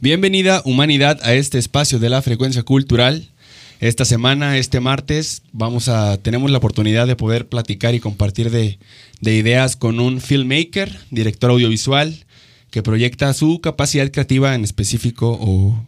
Bienvenida humanidad a este espacio de la frecuencia cultural. Esta semana, este martes, vamos a tenemos la oportunidad de poder platicar y compartir de, de ideas con un filmmaker, director audiovisual, que proyecta su capacidad creativa en específico o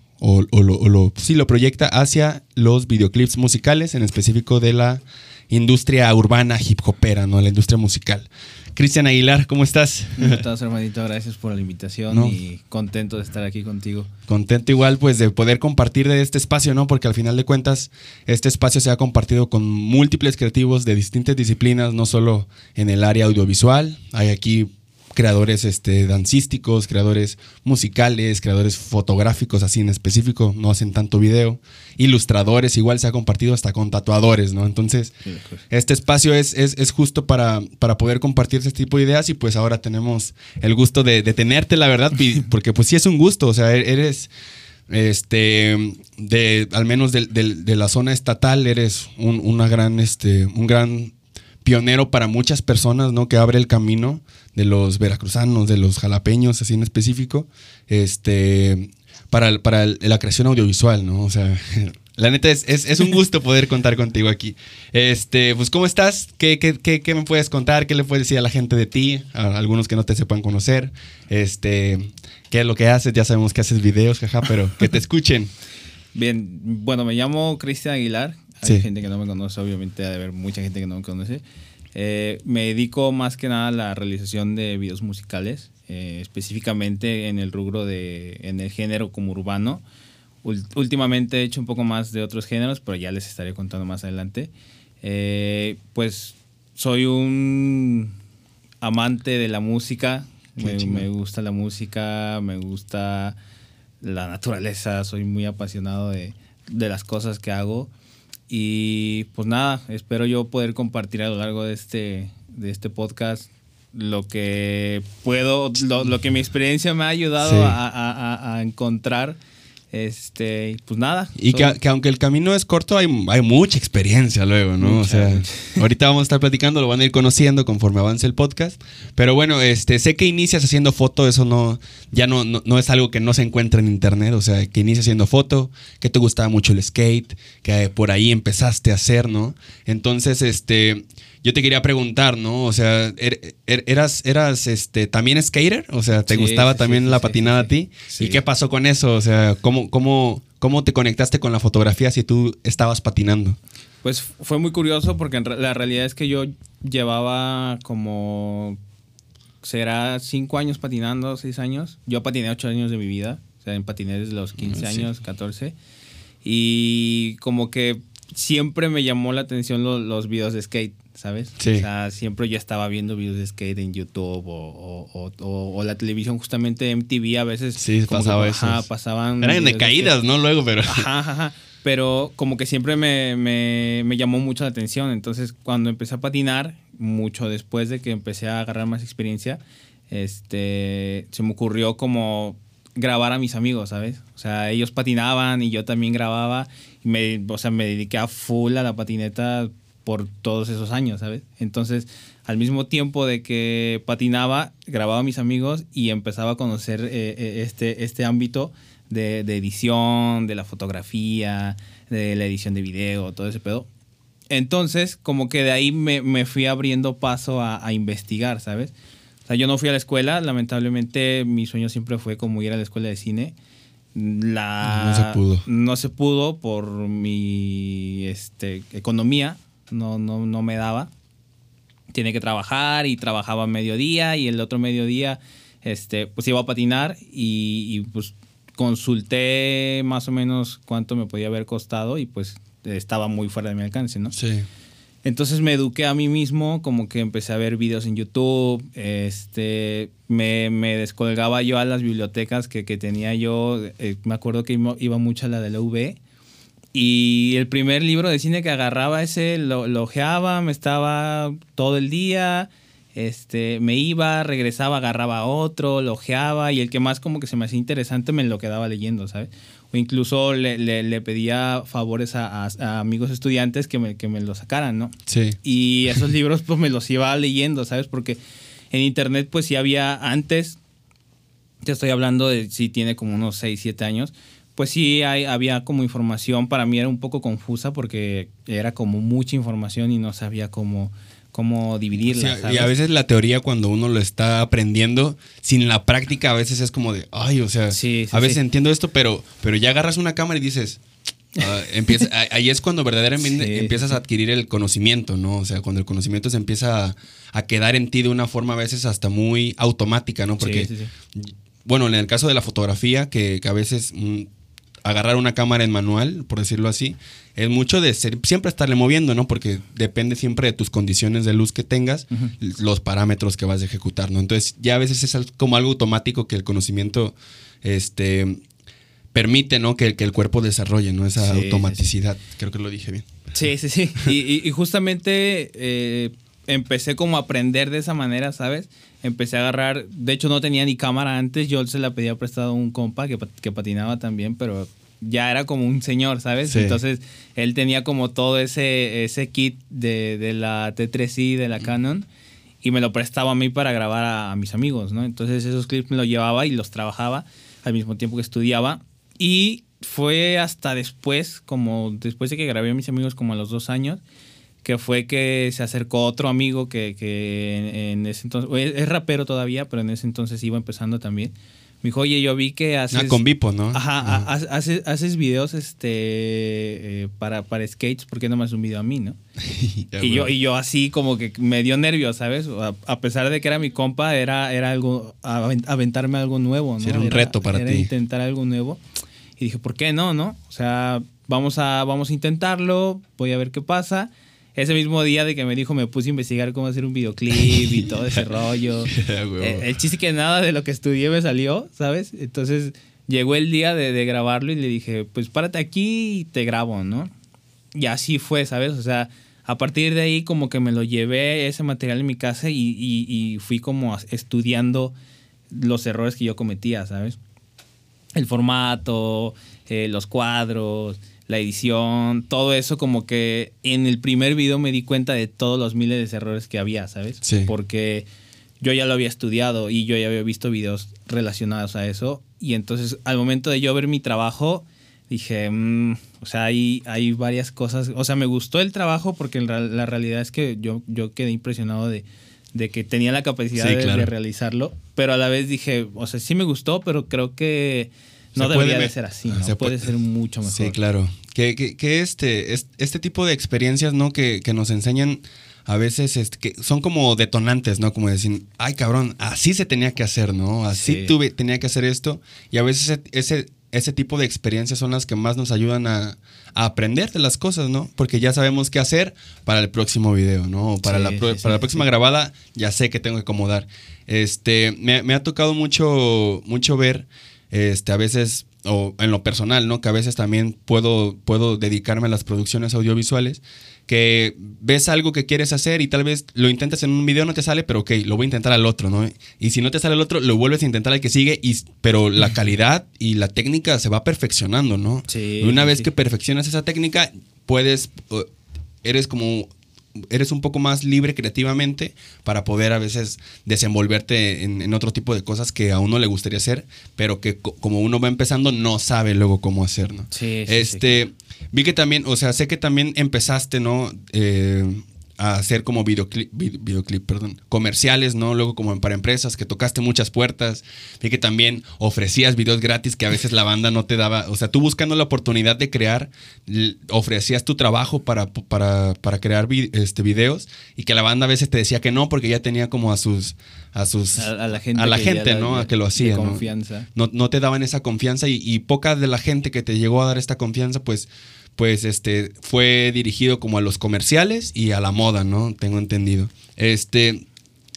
lo, o lo- sí lo proyecta hacia los videoclips musicales, en específico de la industria urbana hip hopera, ¿no? La industria musical. Cristian Aguilar, ¿cómo estás? ¿Cómo estás, hermanito? Gracias por la invitación No. y contento de estar aquí contigo. Contento igual pues de poder compartir de este espacio, ¿no? Porque al final de cuentas este espacio se ha compartido con múltiples creativos de distintas disciplinas, no solo en el área audiovisual, hay aquí creadores este, dancísticos, creadores musicales, creadores fotográficos así en específico, no hacen tanto video, ilustradores, igual se ha compartido hasta con tatuadores, ¿no? Entonces Sí, pues. este espacio es, es, es justo para, para poder compartir este tipo de ideas y pues ahora tenemos el gusto de, de tenerte, la verdad, porque pues sí es un gusto, o sea, e- eres, este, de, al menos de, la zona estatal, eres un, una gran, este, un gran pionero para muchas personas, ¿no? Que abre el camino de los veracruzanos, de los jalapeños, así en específico, este, para, para la creación audiovisual, ¿no? O sea, la neta es, es, es un gusto poder contar contigo aquí. Este, pues, ¿cómo estás? ¿Qué, qué, qué, qué me puedes contar? ¿Qué le puedes decir a la gente de ti? A algunos que no te sepan conocer. Este, ¿qué es lo que haces? Ya sabemos que haces videos, jaja, pero que te escuchen. Bien, bueno, me llamo Cristian Aguilar. Hay Sí. gente que no me conoce, obviamente, ha de haber mucha gente que no me conoce. Eh, me dedico más que nada a la realización de videos musicales, eh, específicamente en el rubro de, en el género como urbano. Últimamente he hecho un poco más de otros géneros, pero ya les estaré contando más adelante. Eh, pues soy un amante de la música, me, me gusta la música, me gusta la naturaleza, soy muy apasionado de, de las cosas que hago. Y pues nada, espero yo poder compartir a lo largo de este, de este podcast lo que puedo, lo, lo que mi experiencia me ha ayudado Sí. a, a- a- a encontrar. Este, pues nada. Y que, aunque el camino es corto, hay, hay mucha experiencia luego, ¿no? Mucha, o sea, ahorita vamos a estar platicando, lo van a ir conociendo conforme avance el podcast. Pero bueno, este, sé que inicias haciendo foto, eso no, ya no, no, no es algo que no se encuentra en internet, o sea, que inicias haciendo foto, que te gustaba mucho el skate, que por ahí empezaste a hacer, ¿no? Entonces, este, yo te quería preguntar, ¿no? O sea, er- er- eras, eras, este, también skater, o sea, ¿te Sí, gustaba sí, también sí, la patinada a ti? sí. ¿Y qué pasó con eso? O sea, ¿cómo, cómo, cómo te conectaste con la fotografía si tú estabas patinando? Pues fue muy curioso porque la realidad es que yo llevaba como, será cinco años patinando, seis años. Yo patiné ocho años de mi vida, o sea, patiné desde los 15 Ah, años, 14. Y como que siempre me llamó la atención lo- los videos de skate, ¿sabes? Sí. O sea, siempre yo estaba viendo videos de skate en YouTube o, o- o- o- o la televisión, justamente MTV a veces. Sí, ajá, pasaban. Eran de caídas. ¿no? Luego, pero... Ajá, ajá. Pero como que siempre me, me- me llamó mucho la atención. Entonces, cuando empecé a patinar, mucho después de que empecé a agarrar más experiencia, este, se me ocurrió como grabar a mis amigos, ¿sabes? O sea, ellos patinaban y yo también grababa. Y me, o sea, me dediqué a full a la patineta por todos esos años, ¿sabes? Entonces, al mismo tiempo de que patinaba, grababa a mis amigos y empezaba a conocer eh, eh, este, este ámbito de, de edición, de la fotografía, de la edición de video, todo ese pedo. Entonces, como que de ahí me, me fui abriendo paso a, a investigar, ¿sabes? O sea, yo no fui a la escuela, lamentablemente mi sueño siempre fue como ir a la escuela de cine. La, No se pudo. No se pudo por mi este, economía, no, no, no me daba. Tiene que trabajar y trabajaba mediodía y el otro mediodía este, pues iba a patinar y, y, pues consulté más o menos cuánto me podía haber costado y pues estaba muy fuera de mi alcance, ¿no? Sí. Entonces me eduqué a mí mismo, como que empecé a ver videos en YouTube, este, me, me descolgaba yo a las bibliotecas que, que tenía yo, eh, me acuerdo que iba, iba mucho a la de la UV, y el primer libro de cine que agarraba ese, lo, lo ojeaba, me estaba todo el día, este, me iba, regresaba, agarraba otro, lo ojeaba, y el que más como que se me hacía interesante me lo quedaba leyendo, ¿sabes? O incluso le, le- le pedía favores a, a- a amigos estudiantes que me, que me lo sacaran, ¿no? Sí. Y esos libros pues me los iba leyendo, ¿sabes? Porque en internet pues sí había antes, Te estoy hablando de si tiene como unos 6, 7 años. Pues sí, hay, había como información, para mí era un poco confusa porque era como mucha información y no sabía cómo, cómo dividirla. Sí, y a veces la teoría cuando uno lo está aprendiendo, sin la práctica a veces es como de, ay, o sea, Sí, sí, a veces sí. entiendo esto, pero, pero ya agarras una cámara y dices, ah, empieza, ahí es cuando verdaderamente empiezas a adquirir el conocimiento, ¿no? O sea, cuando el conocimiento se empieza a, a quedar en ti de una forma a veces hasta muy automática, ¿no? Porque, bueno, en el caso de la fotografía, que, que a veces mm, agarrar una cámara en manual, por decirlo así, es mucho de ser- siempre estarle moviendo, ¿no? Porque depende siempre de tus condiciones de luz que tengas, los parámetros que vas a ejecutar, ¿no? Entonces ya a veces es como algo automático que el conocimiento este, permite, ¿no? Que, que el cuerpo desarrolle, ¿no? Esa Sí, sí, automaticidad. Creo que lo dije bien. Sí, sí, sí. Y, y- y justamente eh, empecé como a aprender de esa manera, ¿sabes? Empecé a agarrar, de hecho no tenía ni cámara antes, yo se la pedía prestado a un compa que, que patinaba también, pero ya era como un señor, ¿sabes? Sí. Entonces él tenía como todo ese, ese kit de, de la T3i, de la Canon, y me lo prestaba a mí para grabar a, a mis amigos, ¿no? Entonces esos clips me los llevaba y los trabajaba al mismo tiempo que estudiaba. Y fue hasta después, como después de que grabé a mis amigos como a los dos años, que fue que se acercó otro amigo que, que en, ese entonces, es, rapero todavía, pero en ese entonces iba empezando también. Me dijo, oye, yo vi que haces... Ah, con Vipo, ¿no? Ajá, ha- haces, haces videos este, eh, para, para skates, ¿por qué no me haces un video a mí, no? Ya, Y yo, y yo así como que me dio nervios, ¿sabes? A, a pesar de que era mi compa, era, era algo, aven- aventarme algo nuevo, ¿no? Sí, era un reto para era ti. intentar algo nuevo. Y dije, ¿por qué no, no? O sea, vamos a, vamos a intentarlo, voy a ver qué pasa. Ese mismo día de que me dijo, me puse a investigar cómo hacer un videoclip y todo ese rollo. Eh, el chiste que nada de lo que estudié me salió, ¿sabes? Entonces llegó el día de, de grabarlo y le dije, pues párate aquí y te grabo, ¿no? Y así fue, ¿sabes? O sea, a partir de ahí como que me lo llevé ese material en mi casa y, y- y fui como estudiando los errores que yo cometía, ¿sabes? El formato, eh, los cuadros, la edición, todo eso como que en el primer video me di cuenta de todos los miles de errores que había, ¿sabes? Sí. Porque yo ya lo había estudiado y yo ya había visto videos relacionados a eso. Y entonces al momento de yo ver mi trabajo, dije, mm, o sea, hay, hay varias cosas. O sea, me gustó el trabajo porque la realidad es que yo, yo quedé impresionado de, de que tenía la capacidad Sí, de, claro. de realizarlo. Pero a la vez dije, o sea, sí me gustó, pero creo que no puede debería me- de ser así. Ah, ¿no? se puede puede- ser mucho mejor. Sí, claro. Que, que, que este, es- este tipo de experiencias, ¿no? Que, que nos enseñan a veces este, que son como detonantes, ¿no? Como decir, ay, cabrón, así se tenía que hacer, ¿no? Así Sí. tuve, tenía que hacer esto. Y a veces ese, ese, ese tipo de experiencias son las que más nos ayudan a, a aprender de las cosas, ¿no? Porque ya sabemos qué hacer para el próximo video, ¿no? O Para, Sí, la, sí, para la próxima grabada ya sé que tengo que acomodar. Este, me, me ha tocado mucho, mucho ver, este, a veces, o en lo personal, ¿no? Que a veces también puedo, puedo dedicarme a las producciones audiovisuales, que ves algo que quieres hacer y tal vez lo intentas en un video, no te sale, pero ok, lo voy a intentar al otro, ¿no? Y si no te sale al otro, lo vuelves a intentar al que sigue, y, pero la calidad y la técnica se va perfeccionando, ¿no? Sí, Y una vez sí. que perfeccionas esa técnica, puedes, eres como eres un poco más libre creativamente para poder a veces desenvolverte en, en otro tipo de cosas que a uno le gustaría hacer, pero que co- como uno va empezando no sabe luego cómo hacer, ¿no? Sí, sí, este, vi que también, o sea, sé que también empezaste, ¿no? Eh, a hacer como videoclip, vi- videoclip, perdón, comerciales, ¿no? Luego como para empresas, que tocaste muchas puertas. Vi que también ofrecías videos gratis que a veces la banda no te daba. O sea, tú buscando la oportunidad de crear, ofrecías tu trabajo para, para, para crear vi- este, videos y que la banda a veces te decía que no porque ya tenía como a sus... A, sus, A, a la gente, a la gente, ¿no? A que lo hacía, de ¿no? confianza. no, no te daban esa confianza y, y poca de la gente que te llegó a dar esta confianza, pues, pues este, fue dirigido como a los comerciales y a la moda, ¿no? Tengo entendido. Este,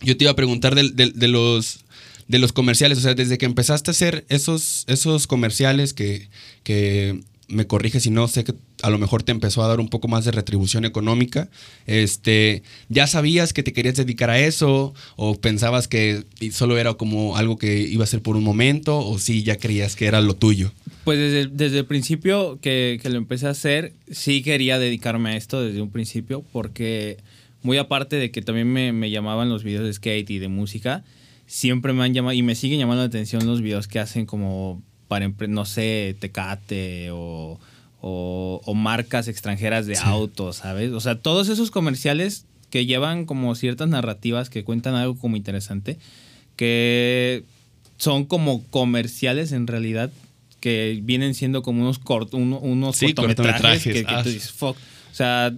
yo te iba a preguntar de, los de los comerciales, o sea, desde que empezaste a hacer esos, esos comerciales que, que me corrige si no, sé que a lo mejor te empezó a dar un poco más de retribución económica. Este, ¿ya sabías que te querías dedicar a eso? ¿O pensabas que solo era como algo que iba a ser por un momento? ¿O sí ya creías que era lo tuyo? Pues desde, desde el principio que, que lo empecé a hacer, sí quería dedicarme a esto desde un principio, porque muy aparte de que también me, me llamaban los videos de skate y de música, siempre me han llamado y me siguen llamando la atención los videos que hacen como para, no sé, Tecate o, o, marcas extranjeras de autos, ¿sabes? O sea, todos esos comerciales que llevan como ciertas narrativas que cuentan algo como interesante, que son como comerciales en realidad, que vienen siendo como unos, unos cortometrajes, que, tú ah, dices, fuck. O sea,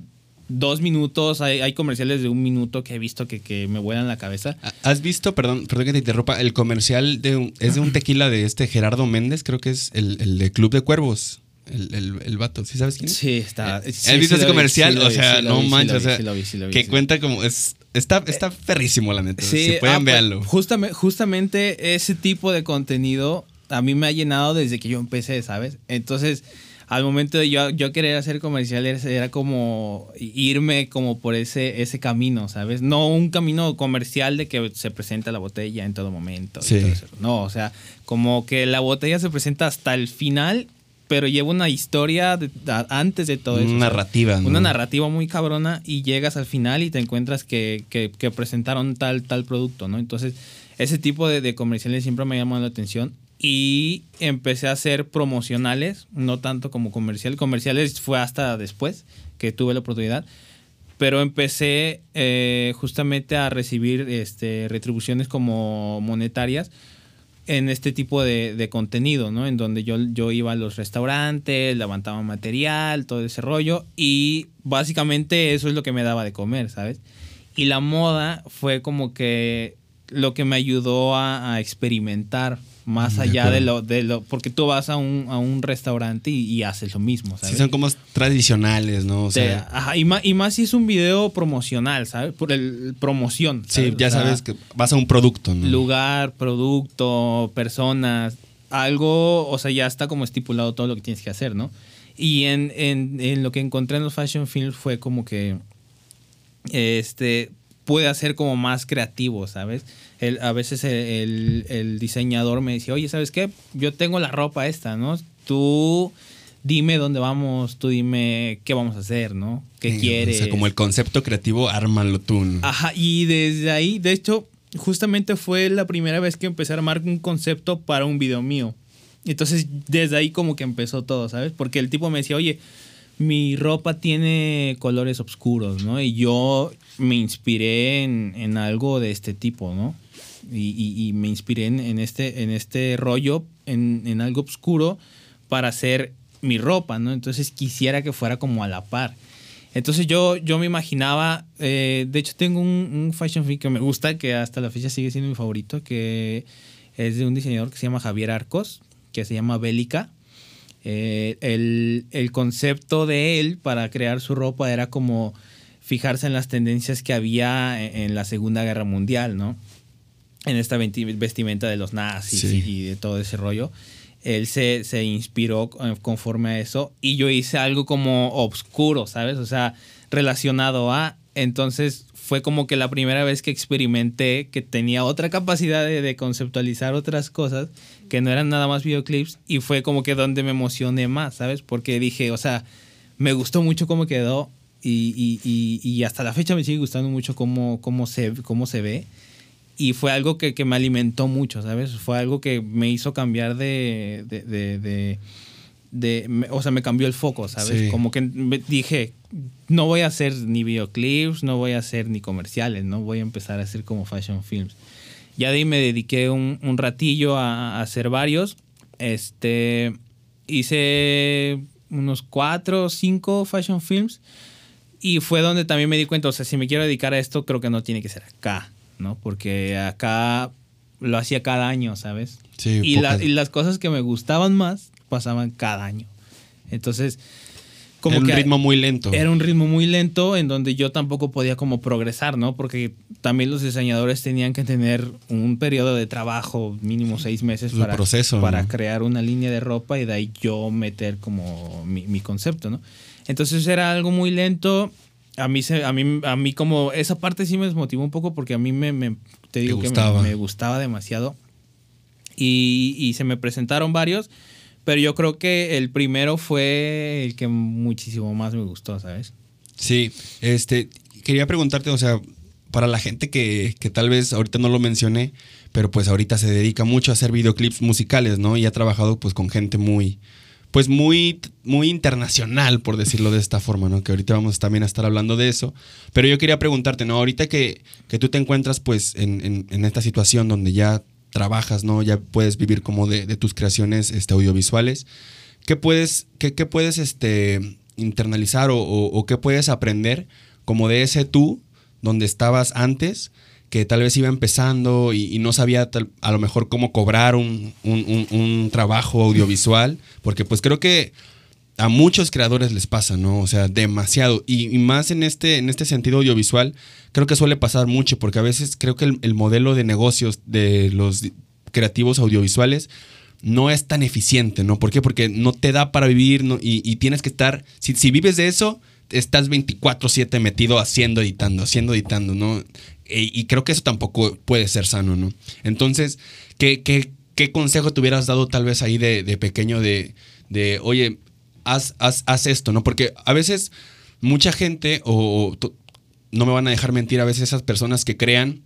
dos minutos, hay, comerciales de un minuto que he visto que, me vuelan la cabeza. ¿Has visto, perdón, perdón que te interrumpa, el comercial de es de un tequila de este Gerardo Méndez, creo que es el, el de Club de Cuervos? El, el, el, vato, ¿sí sabes quién? Sí, está. Eh, ¿Has visto ese comercial? o sea, no manches, que cuenta como es está está ferrísimo la neta. Sí, si pueden ah, pues, verlo. Justamente, justamente ese tipo de contenido a mí me ha llenado desde que yo empecé, ¿sabes? Entonces, al momento de yo, yo querer hacer comerciales era como irme como por ese, ese camino, ¿sabes? No un camino comercial de que se presenta la botella en todo momento. Sí. No, o sea, como que la botella se presenta hasta el final, pero lleva una historia antes de todo eso. Una narrativa, ¿no? Una narrativa muy cabrona y llegas al final y te encuentras que, que, que presentaron tal, tal producto, ¿no? Entonces, ese tipo de, de comerciales siempre me ha llamado la atención y empecé a hacer promocionales, no tanto como comercial. Comerciales fue hasta después que tuve la oportunidad, pero empecé eh, justamente a recibir este, retribuciones como monetarias en este tipo de, contenido, ¿no? En donde yo, yo iba a los restaurantes, levantaba material, todo ese rollo, y básicamente eso es lo que me daba de comer, ¿sabes? Y la moda fue como que lo que me ayudó a experimentar más allá de lo, de lo, porque tú vas a un, a un restaurante y, haces lo mismo, ¿sabes? Sí, son como tradicionales, ¿no? O sea, ajá, y, más, y más si es un video promocional, ¿sabes? Por el promoción. Sí, ya sabes que vas a un producto, ¿no? Lugar, producto, personas, algo, o sea, ya está como estipulado todo lo que tienes que hacer, ¿no? Y en, en, en lo que encontré en los fashion films fue como que, este, puede hacer como más creativo, ¿sabes? a veces el, diseñador me decía, oye, ¿sabes qué? Yo tengo la ropa esta, ¿no? Tú dime dónde vamos, tú dime qué vamos a hacer, ¿no? ¿Qué quieres? O sea, como el concepto creativo, ármalo tú. Ajá, y desde ahí, de hecho, justamente fue la primera vez que empecé a armar un concepto para un video mío. Entonces, desde ahí como que empezó todo, ¿sabes? Porque el tipo me decía, oye, mi ropa tiene colores oscuros, ¿no? Y yo me inspiré en algo de este tipo, ¿no? y, me inspiré en, este, en este rollo, en, algo oscuro, para hacer mi ropa, ¿no? Entonces quisiera que fuera como a la par. Entonces yo, yo me imaginaba, eh, de hecho tengo un, fashion film que me gusta, que hasta la fecha sigue siendo mi favorito, que es de un diseñador que se llama Javier Arcos, que se llama Bélica. Eh, el, el, concepto de él para crear su ropa era como fijarse en las tendencias que había en la Segunda Guerra Mundial, ¿no? en esta vestimenta de los nazis y de todo ese rollo. Él se, se, inspiró conforme a eso y yo hice algo como obscuro, ¿sabes? O sea, relacionado a... Entonces fue como que la primera vez que experimenté que tenía otra capacidad de, conceptualizar otras cosas que no eran nada más videoclips y fue como que donde me emocioné más, ¿sabes? Porque dije, o sea, me gustó mucho cómo quedó y, y, y, hasta la fecha me sigue gustando mucho cómo, cómo, se, cómo se ve y fue algo que, me alimentó mucho, ¿sabes? Fue algo que me hizo cambiar de, de, o sea, me cambió el foco, ¿sabes? Como que dije, no voy a hacer ni videoclips, no voy a hacer ni comerciales, no voy a empezar a hacer como fashion films. Ya de ahí me dediqué un, ratillo a, hacer varios. Este, hice unos cuatro o cinco fashion films y fue donde también me di cuenta, o sea, si me quiero dedicar a esto, creo que no tiene que ser acá ¿no? Porque acá lo hacía cada año, ¿sabes? Sí, y, y, las cosas que me gustaban más pasaban cada año. Entonces, como era un ritmo muy lento. Era un ritmo muy lento en donde yo tampoco podía como progresar, ¿no? Porque también los diseñadores tenían que tener un periodo de trabajo, mínimo seis meses, para, proceso, para crear una línea de ropa y de ahí yo meter como mi, mi concepto, ¿no? Entonces era algo muy lento a mí, se, a, mí, a mí como esa parte sí me desmotivó un poco porque a mí me, te digo que me, gustaba demasiado. Y, y, se me presentaron varios, pero yo creo que el primero fue el que muchísimo más me gustó, ¿sabes? Sí, este, quería preguntarte, o sea, para la gente que, que tal vez ahorita no lo mencioné, pero pues ahorita se dedica mucho a hacer videoclips musicales, ¿no? Y ha trabajado pues con gente muy, pues muy, muy internacional, por decirlo de esta forma, ¿no? Que ahorita vamos también a estar hablando de eso. Pero yo quería preguntarte, ¿no? Ahorita que, que tú te encuentras pues en, en, esta situación donde ya trabajas, ¿no? Ya puedes vivir como de, tus creaciones este, audiovisuales. ¿Qué puedes, qué puedes este, internalizar o, o, qué puedes aprender como de ese tú donde estabas antes? Que tal vez iba empezando y, no sabía a lo mejor cómo cobrar un, trabajo audiovisual, porque pues creo que a muchos creadores les pasa, ¿no? O sea, demasiado. Y, más en este, en este sentido audiovisual, creo que suele pasar mucho, porque a veces creo que el, modelo de negocios de los creativos audiovisuales no es tan eficiente, ¿no? ¿Por qué? Porque no te da para vivir y, tienes que estar, si, si vives de eso, estás 24/7 metido haciendo, editando, haciendo, editando, ¿no? E, y creo que eso tampoco puede ser sano, ¿no? Entonces, ¿qué, qué, consejo te hubieras dado tal vez ahí de, de pequeño de, de oye, haz, haz, haz, esto, ¿no? Porque a veces mucha gente, o, no me van a dejar mentir, a veces esas personas que crean,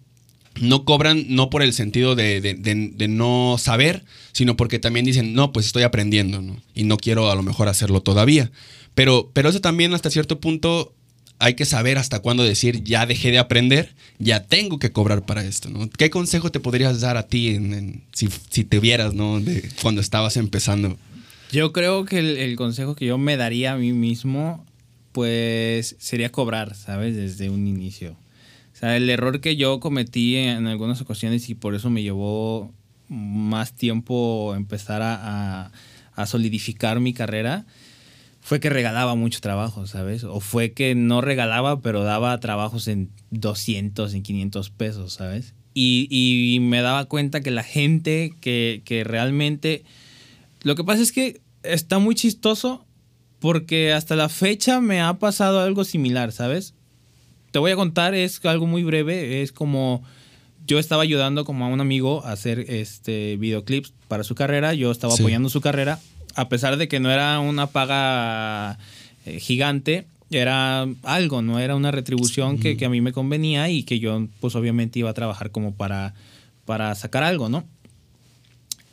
no cobran no por el sentido de, de, de, no saber, sino porque también dicen, no, pues estoy aprendiendo, ¿no? Y no quiero a lo mejor hacerlo todavía. Pero, pero eso también hasta cierto punto hay que saber hasta cuándo decir, ya dejé de aprender, ya tengo que cobrar para esto, ¿no? ¿Qué consejo te podrías dar a ti si, si, te vieras, ¿no? De cuando estabas empezando. Yo creo que el, consejo que yo me daría a mí mismo, pues sería cobrar, ¿sabes? Desde un inicio. O sea, el error que yo cometí en algunas ocasiones y por eso me llevó más tiempo empezar a, a solidificar mi carrera, fue que regalaba mucho trabajo, ¿sabes? O fue que no regalaba, pero daba trabajos en 200, en 500 pesos, ¿sabes? Y, me daba cuenta que la gente que, que realmente... Lo que pasa es que está muy chistoso porque hasta la fecha me ha pasado algo similar, ¿sabes? Te voy a contar, es algo muy breve, es como yo estaba ayudando como a un amigo a hacer este videoclips para su carrera, yo estaba apoyando su carrera a pesar de que no era una paga eh, gigante, era algo, ¿no? Era una retribución que, a mí me convenía y que yo, pues obviamente iba a trabajar como para, para sacar algo, ¿no?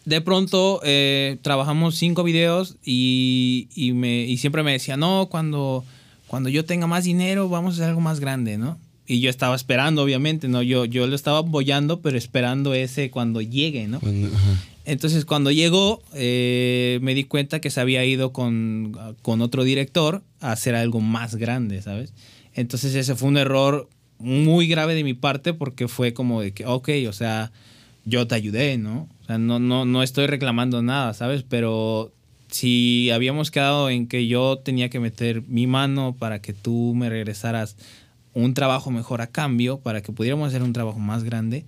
De pronto eh, trabajamos cinco videos y, me, y siempre me decía, no, cuando, cuando yo tenga más dinero vamos a hacer algo más grande, ¿no? Y yo estaba esperando, obviamente, ¿no? Yo, yo lo estaba apoyando, pero esperando ese cuando llegue, ¿no? Entonces cuando llegó eh, me di cuenta que se había ido con, otro director a hacer algo más grande, ¿sabes? Entonces ese fue un error muy grave de mi parte porque fue como de que, ok, o sea, yo te ayudé, ¿no? O sea, no, no, no estoy reclamando nada, ¿sabes? Pero si habíamos quedado en que yo tenía que meter mi mano para que tú me regresaras un trabajo mejor a cambio, para que pudiéramos hacer un trabajo más grande,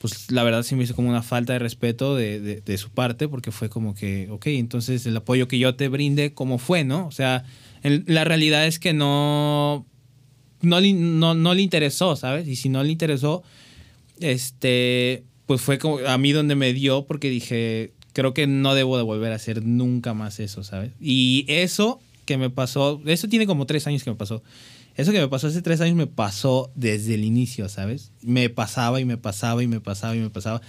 pues la verdad sí me hizo como una falta de respeto de, de, su parte, porque fue como que, ok, entonces el apoyo que yo te brinde, ¿cómo fue, no? O sea, la realidad es que no, no, no, no, le interesó, ¿sabes? Y si no le interesó, este, pues fue como a mí donde me dio, porque dije, creo que no debo de volver a hacer nunca más eso, ¿sabes? Y eso que me pasó, eso tiene como tres años que me pasó. Eso que me pasó hace tres años me pasó desde el inicio, ¿sabes? Me pasaba y me pasaba y me pasaba y me pasaba.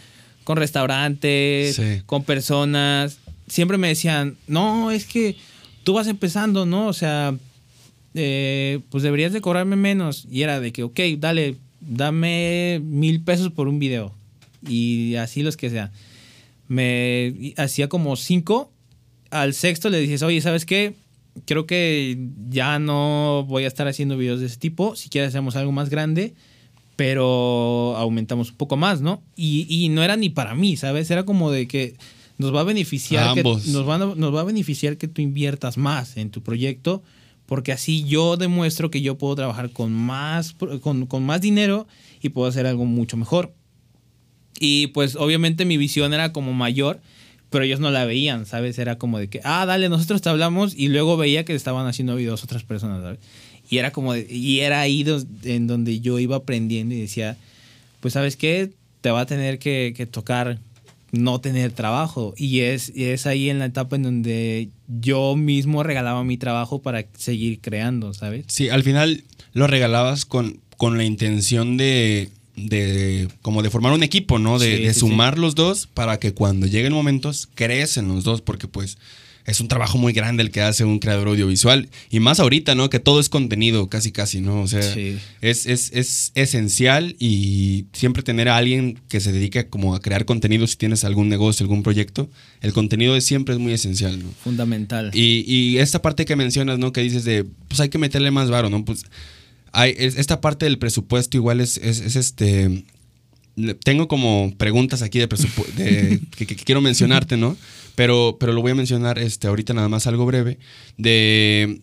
Con restaurantes, con personas. Siempre me decían, no, es que tú vas empezando, ¿no? O sea, eh, pues deberías de cobrarme menos. Y era de que, ok, dale, dame mil pesos por un video. Y así los que sea. Me hacía como cinco. Al sexto le dices, oye, ¿sabes qué? Creo que ya no voy a estar haciendo videos de ese tipo. Si quieres hacemos algo más grande, pero aumentamos un poco más, ¿no? Y, no era ni para mí, ¿sabes? Era como de que nos va a beneficiar que nos va, nos va a beneficiar que tú inviertas más en tu proyecto porque así yo demuestro que yo puedo trabajar con más con, con más dinero y puedo hacer algo mucho mejor. Y pues obviamente mi visión era como mayor pero ellos no la veían, ¿sabes? Era como de que, ah, dale, nosotros te hablamos y luego veía que estaban haciendo videos otras personas, ¿sabes? Y era como, y era ahí en donde yo iba aprendiendo y decía, pues, ¿sabes qué? Te va a tener que, tocar no tener trabajo. Y es, es ahí en la etapa en donde yo mismo regalaba mi trabajo para seguir creando, ¿sabes? Sí, al final lo regalabas con, con la intención de, de como de formar un equipo, ¿no? De, Sí, de sí, sumar los dos para que cuando lleguen momentos crecen los dos, porque pues es un trabajo muy grande el que hace un creador audiovisual. Y más ahorita, ¿no? Que todo es contenido, casi, casi, ¿no? O sea, Sí. es, es, es esencial y siempre tener a alguien que se dedique como a crear contenido si tienes algún negocio, algún proyecto. El contenido es, siempre es muy esencial, ¿no? Fundamental. Y, y esta parte que mencionas, ¿no? Que dices de, pues hay que meterle más varo, ¿no? Pues hay, es- esta parte del presupuesto igual es, es, es este... Tengo como preguntas aquí de presupuesto que, quiero mencionarte, ¿no? Pero, pero lo voy a mencionar este, ahorita nada más algo breve. De,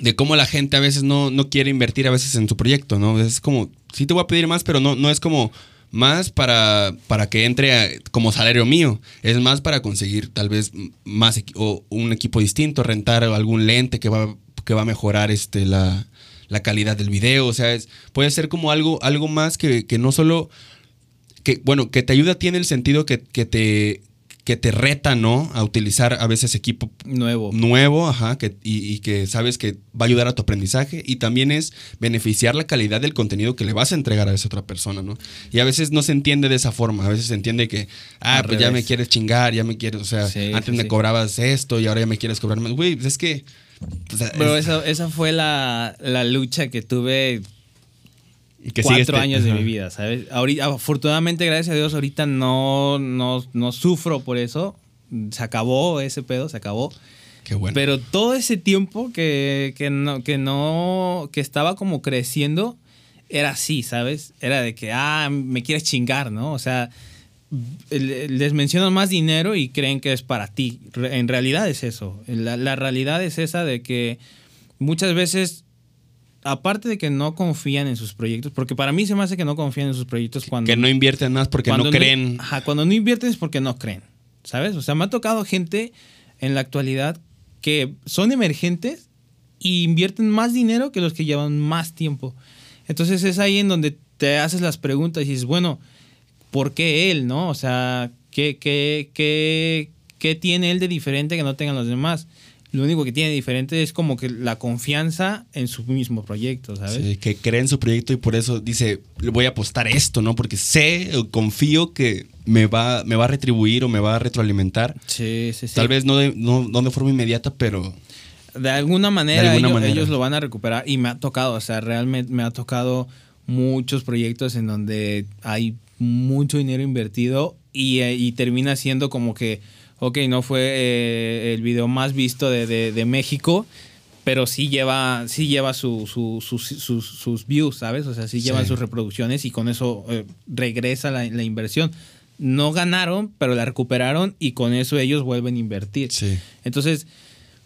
de cómo la gente a veces no, no quiere invertir a veces en su proyecto, ¿no? Es como, sí te voy a pedir más, pero no, no es como más para, para que entre como salario mío. Es más para conseguir tal vez más o un equipo distinto, rentar algún lente que va, que va a mejorar este, la, la calidad del video. O sea, es, puede ser como algo, algo más que, que no solo que, bueno, que te ayuda a ti en el sentido que, que te que te reta, ¿no? A utilizar a veces equipo Nuevo. nuevo, ajá, que, y, y que sabes que va a ayudar a tu aprendizaje y también es beneficiar la calidad del contenido que le vas a entregar a esa otra persona, ¿no? Y a veces no se entiende de esa forma, a veces se entiende que, ah, Al pues ya me quieres chingar, ya me quieres, o sea, Sí, antes sí, me sí. cobrabas esto y ahora ya me quieres cobrar más. Güey, pues es que... o sea, Pero es- esa, esa fue la, la lucha que tuve que cuatro este- años de mi vida, ¿sabes? Ahorita, afortunadamente, gracias a Dios, ahorita no, no, no sufro por eso. Se acabó ese pedo, se acabó. Qué bueno. Pero todo ese tiempo que, que no, que no, que estaba como creciendo, era así, ¿sabes? Era de que, ah, me quieres chingar, ¿no? O sea, les mencionan más dinero y creen que es para ti. En realidad es eso. La, la realidad es esa de que muchas veces, aparte de que no confían en sus proyectos, porque para mí se me hace que no confían en sus proyectos cuando... que no invierten más porque no creen. ajá, cuando no invierten es porque no creen, ¿sabes? O sea, me ha tocado gente en la actualidad que son emergentes y invierten más dinero que los que llevan más tiempo. Entonces es ahí en donde te haces las preguntas y dices, bueno, ¿por qué él, no? O sea, ¿qué, qué, qué, qué tiene él de diferente que no tengan los demás? Lo único que tiene diferente es como que la confianza en su mismo proyecto, ¿sabes? Sí, que cree en su proyecto y por eso dice, le voy a apostar esto, ¿no? Porque sé o confío que me va, me va a retribuir o me va a retroalimentar. Sí, sí, sí. Tal vez no de, no, no de forma inmediata, pero de alguna manera, De alguna ellos, manera. ellos lo van a recuperar y me ha tocado, o sea, realmente me ha tocado muchos proyectos en donde hay mucho dinero invertido y, eh, y termina siendo como que, ok, no fue eh, el video más visto de, de- de México, pero sí lleva, sí lleva su- su- sus- sus, sus views, ¿sabes? O sea, sí, Sí. llevan sus reproducciones y con eso eh, regresa la, la inversión. No ganaron, pero la recuperaron y con eso ellos vuelven a invertir. sí. Entonces,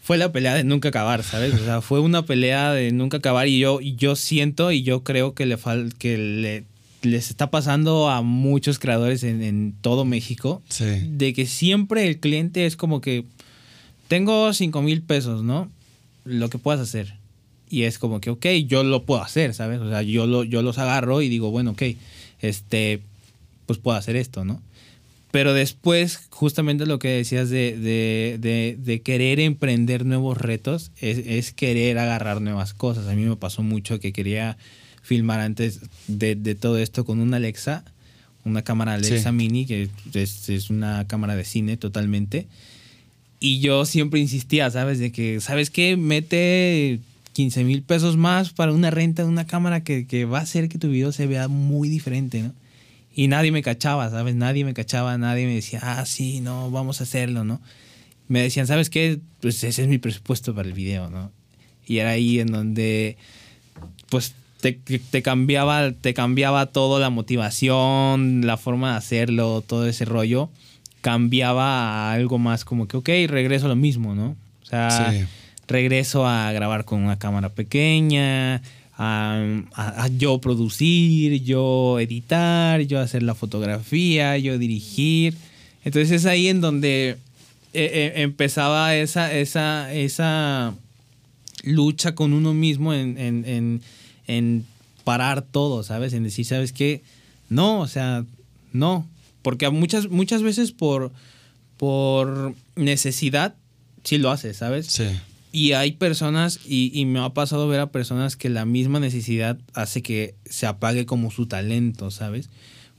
fue la pelea de nunca acabar, ¿sabes? O sea, fue una pelea de nunca acabar y yo, yo siento y yo creo que le fal que le, les está pasando a muchos creadores en, en todo México Sí. de que siempre el cliente es como que tengo 5 mil pesos, ¿no? Lo que puedas hacer. Y es como que, ok, yo lo puedo hacer, ¿sabes? O sea, yo, lo, yo los agarro y digo, bueno, ok, este, pues puedo hacer esto, ¿no? Pero después, justamente lo que decías de, de, de- de querer emprender nuevos retos, es, es querer agarrar nuevas cosas. A mí me pasó mucho que quería filmar antes de, de todo esto con una Alexa, una cámara Alexa Sí. Mini, que es, es una cámara de cine totalmente. Y yo siempre insistía, ¿sabes? De que, ¿sabes qué? Mete 15 mil pesos más para una renta de una cámara que, que va a hacer que tu video se vea muy diferente, ¿no? Y nadie me cachaba, ¿sabes? Nadie me cachaba, nadie me decía, ah, sí, no, vamos a hacerlo, ¿no? Me decían, ¿sabes qué? Pues ese es mi presupuesto para el video, ¿no? Y era ahí en donde, pues, te, te cambiaba, te cambiaba todo, la motivación, la forma de hacerlo, todo ese rollo, cambiaba a algo más como que, ok, regreso a lo mismo, ¿no? O sea, Sí. regreso a grabar con una cámara pequeña, a, a- a yo producir, yo editar, yo hacer la fotografía, yo dirigir. Entonces es ahí en donde eh, eh, empezaba esa, esa, esa lucha con uno mismo en, en- en- en parar todo, ¿sabes? En decir, ¿sabes qué? No, o sea, no. porque muchas, muchas veces por, por necesidad sí lo haces, ¿sabes? Sí. Y hay personas, y, y, me ha pasado ver a personas que la misma necesidad hace que se apague como su talento, ¿sabes?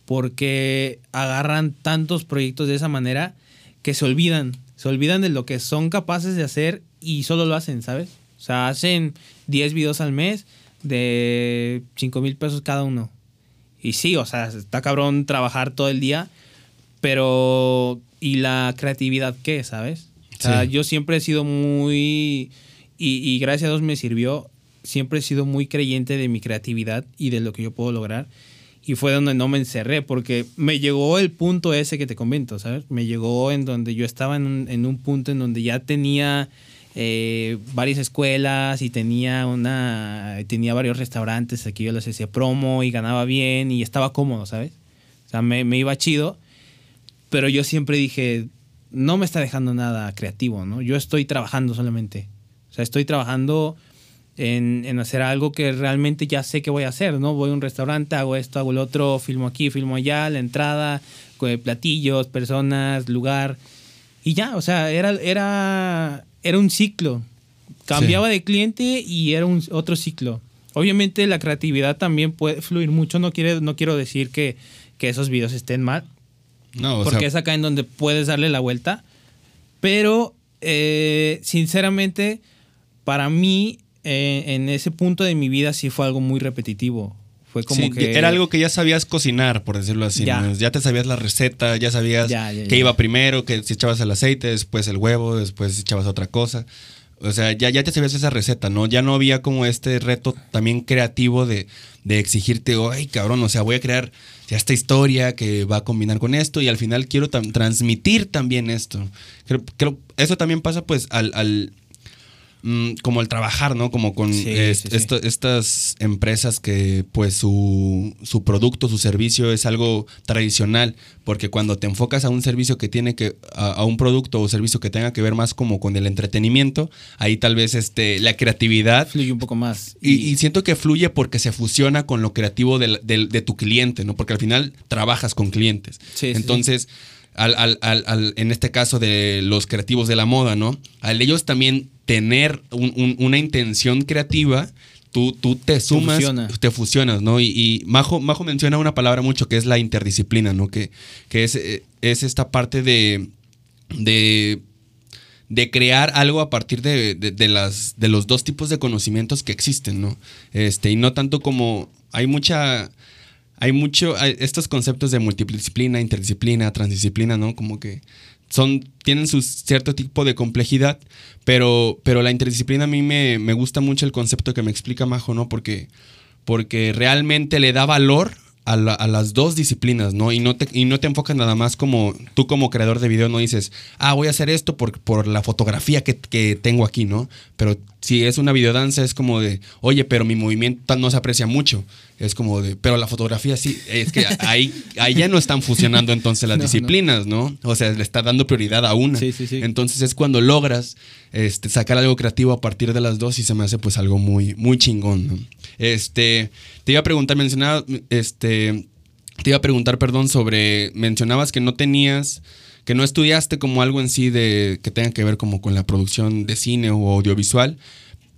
Porque agarran tantos proyectos de esa manera que se olvidan, se olvidan de lo que son capaces de hacer y solo lo hacen, ¿sabes? O sea, hacen 10 videos al mes de 5 mil pesos cada uno. Y sí, o sea, está cabrón trabajar todo el día, pero ¿y la creatividad qué, sabes? O sea, yo siempre he sido muy, y, y, gracias a Dios me sirvió, siempre he sido muy creyente de mi creatividad y de lo que yo puedo lograr. Y fue donde no me encerré, porque me llegó el punto ese que te comento, ¿sabes? Me llegó en donde yo estaba en un, en un punto en donde ya tenía eh, varias escuelas y tenía una tenía varios restaurantes aquí yo les hacía promo y ganaba bien y estaba cómodo, ¿sabes? O sea, me, me iba chido, pero yo siempre dije, no me está dejando nada creativo, ¿no? Yo estoy trabajando solamente. O sea, estoy trabajando en, en, hacer algo que realmente ya sé que voy a hacer, ¿no? Voy a un restaurante, hago esto, hago el otro, filmo aquí, filmo allá, la entrada, platillos, personas, lugar. Y ya, o sea, era, era, era un ciclo. Cambiaba sí. de cliente y era un otro ciclo. Obviamente la creatividad también puede fluir mucho. No, quiere, no quiero decir que, que esos videos estén mal. No, porque sea, es acá en donde puedes darle la vuelta. Pero, eh, sinceramente, para mí, eh, en ese punto de mi vida sí fue algo muy repetitivo. Fue como sí, que. Era algo que ya sabías cocinar, por decirlo así. Ya, ¿no? ya te sabías la receta, ya sabías Ya, ya, que iba primero, que si echabas el aceite, después el huevo, después echabas otra cosa. O sea, ya, ya te sabías esa receta, ¿no? Ya no había como este reto también creativo de, de exigirte, ay, cabrón, o sea, voy a crear ya esta historia que va a combinar con esto y al final quiero tam- transmitir también esto. Creo, creo- eso también pasa pues al, al mm, como el trabajar, ¿no? Como con Sí, sí, sí. esto- estas empresas que pues su, su producto, su servicio es algo tradicional, porque cuando te enfocas a un servicio que tiene que, a, a un producto o servicio que tenga que ver más como con el entretenimiento, ahí tal vez este, la creatividad Fluye un poco más. y, y siento que fluye porque se fusiona con lo creativo del- de tu cliente, ¿no? Porque al final trabajas con clientes. Sí, sí, Entonces, al- al- al- al- en este caso de los creativos de la moda, ¿no? Al ellos también tener un- un- una intención creativa, tú, tú te sumas, fusiona. te fusionas, ¿no? Y, y Majo, Majo menciona una palabra mucho que es la interdisciplina, ¿no? Que, que es, eh, es esta parte de, de de crear algo a partir de, de- de las, de los dos tipos de conocimientos que existen, ¿no? Este, y no tanto como hay mucha, hay mucho, hay estos conceptos de multidisciplina, interdisciplina, transdisciplina, ¿no? Como que son, tienen su cierto tipo de complejidad, pero, pero la interdisciplina a mí me, me gusta mucho el concepto que me explica Majo, ¿no? Porque, porque realmente le da valor a, la- a las dos disciplinas, ¿no? Y no, te, y no te enfocas nada más como tú como creador de video no dices, ah, voy a hacer esto por, por la fotografía que, que tengo aquí, ¿no? Pero si es una videodanza es como de, oye, pero mi movimiento no se aprecia mucho. Es como de, pero la fotografía sí, es que ahí, ahí ya no están fusionando entonces las No, no. disciplinas, ¿no? O sea, le está dando prioridad a una. Sí, sí, sí. Entonces es cuando logras este, sacar algo creativo a partir de las dos y se me hace pues algo muy, muy chingón. ¿no? Este, te iba a preguntar, mencionaba, este, te iba a preguntar, perdón, sobre, mencionabas que no tenías, que no estudiaste como algo en sí de, que tenga que ver como con la producción de cine o audiovisual.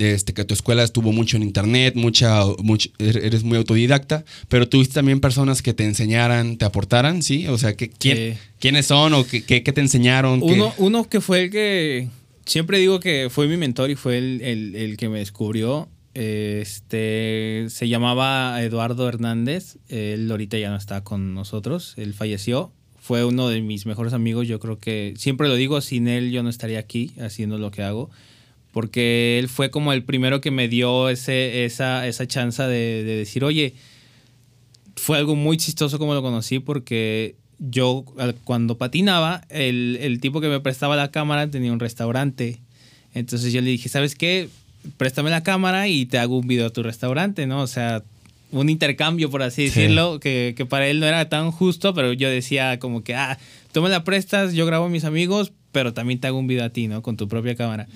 Este, que tu escuela estuvo mucho en internet, mucha, much- er- eres muy autodidacta, pero tuviste también personas que te enseñaran, te aportaran, ¿sí? O sea, que, ¿quién, Sí. ¿quiénes son o qué, te enseñaron? ¿Qué- Uno, uno que fue el que siempre digo que fue mi mentor y fue el, el- el que me descubrió. Este se llamaba Eduardo Hernández. Él ahorita ya no está con nosotros. Él falleció. Fue uno de mis mejores amigos. Yo creo que siempre lo digo, sin él yo no estaría aquí haciendo lo que hago. Porque él fue como el primero que me dio ese, esa, esa chance de, de decir, oye, fue algo muy chistoso como lo conocí porque yo cuando patinaba, el, el tipo que me prestaba la cámara tenía un restaurante. Entonces yo le dije, ¿sabes qué? Préstame la cámara y te hago un video a tu restaurante, ¿no? O sea, un intercambio, por así Sí. decirlo, que, que para él no era tan justo, pero yo decía como que, ah, tú me la prestas, yo grabo a mis amigos, pero también te hago un video a ti, ¿no? Con tu propia cámara.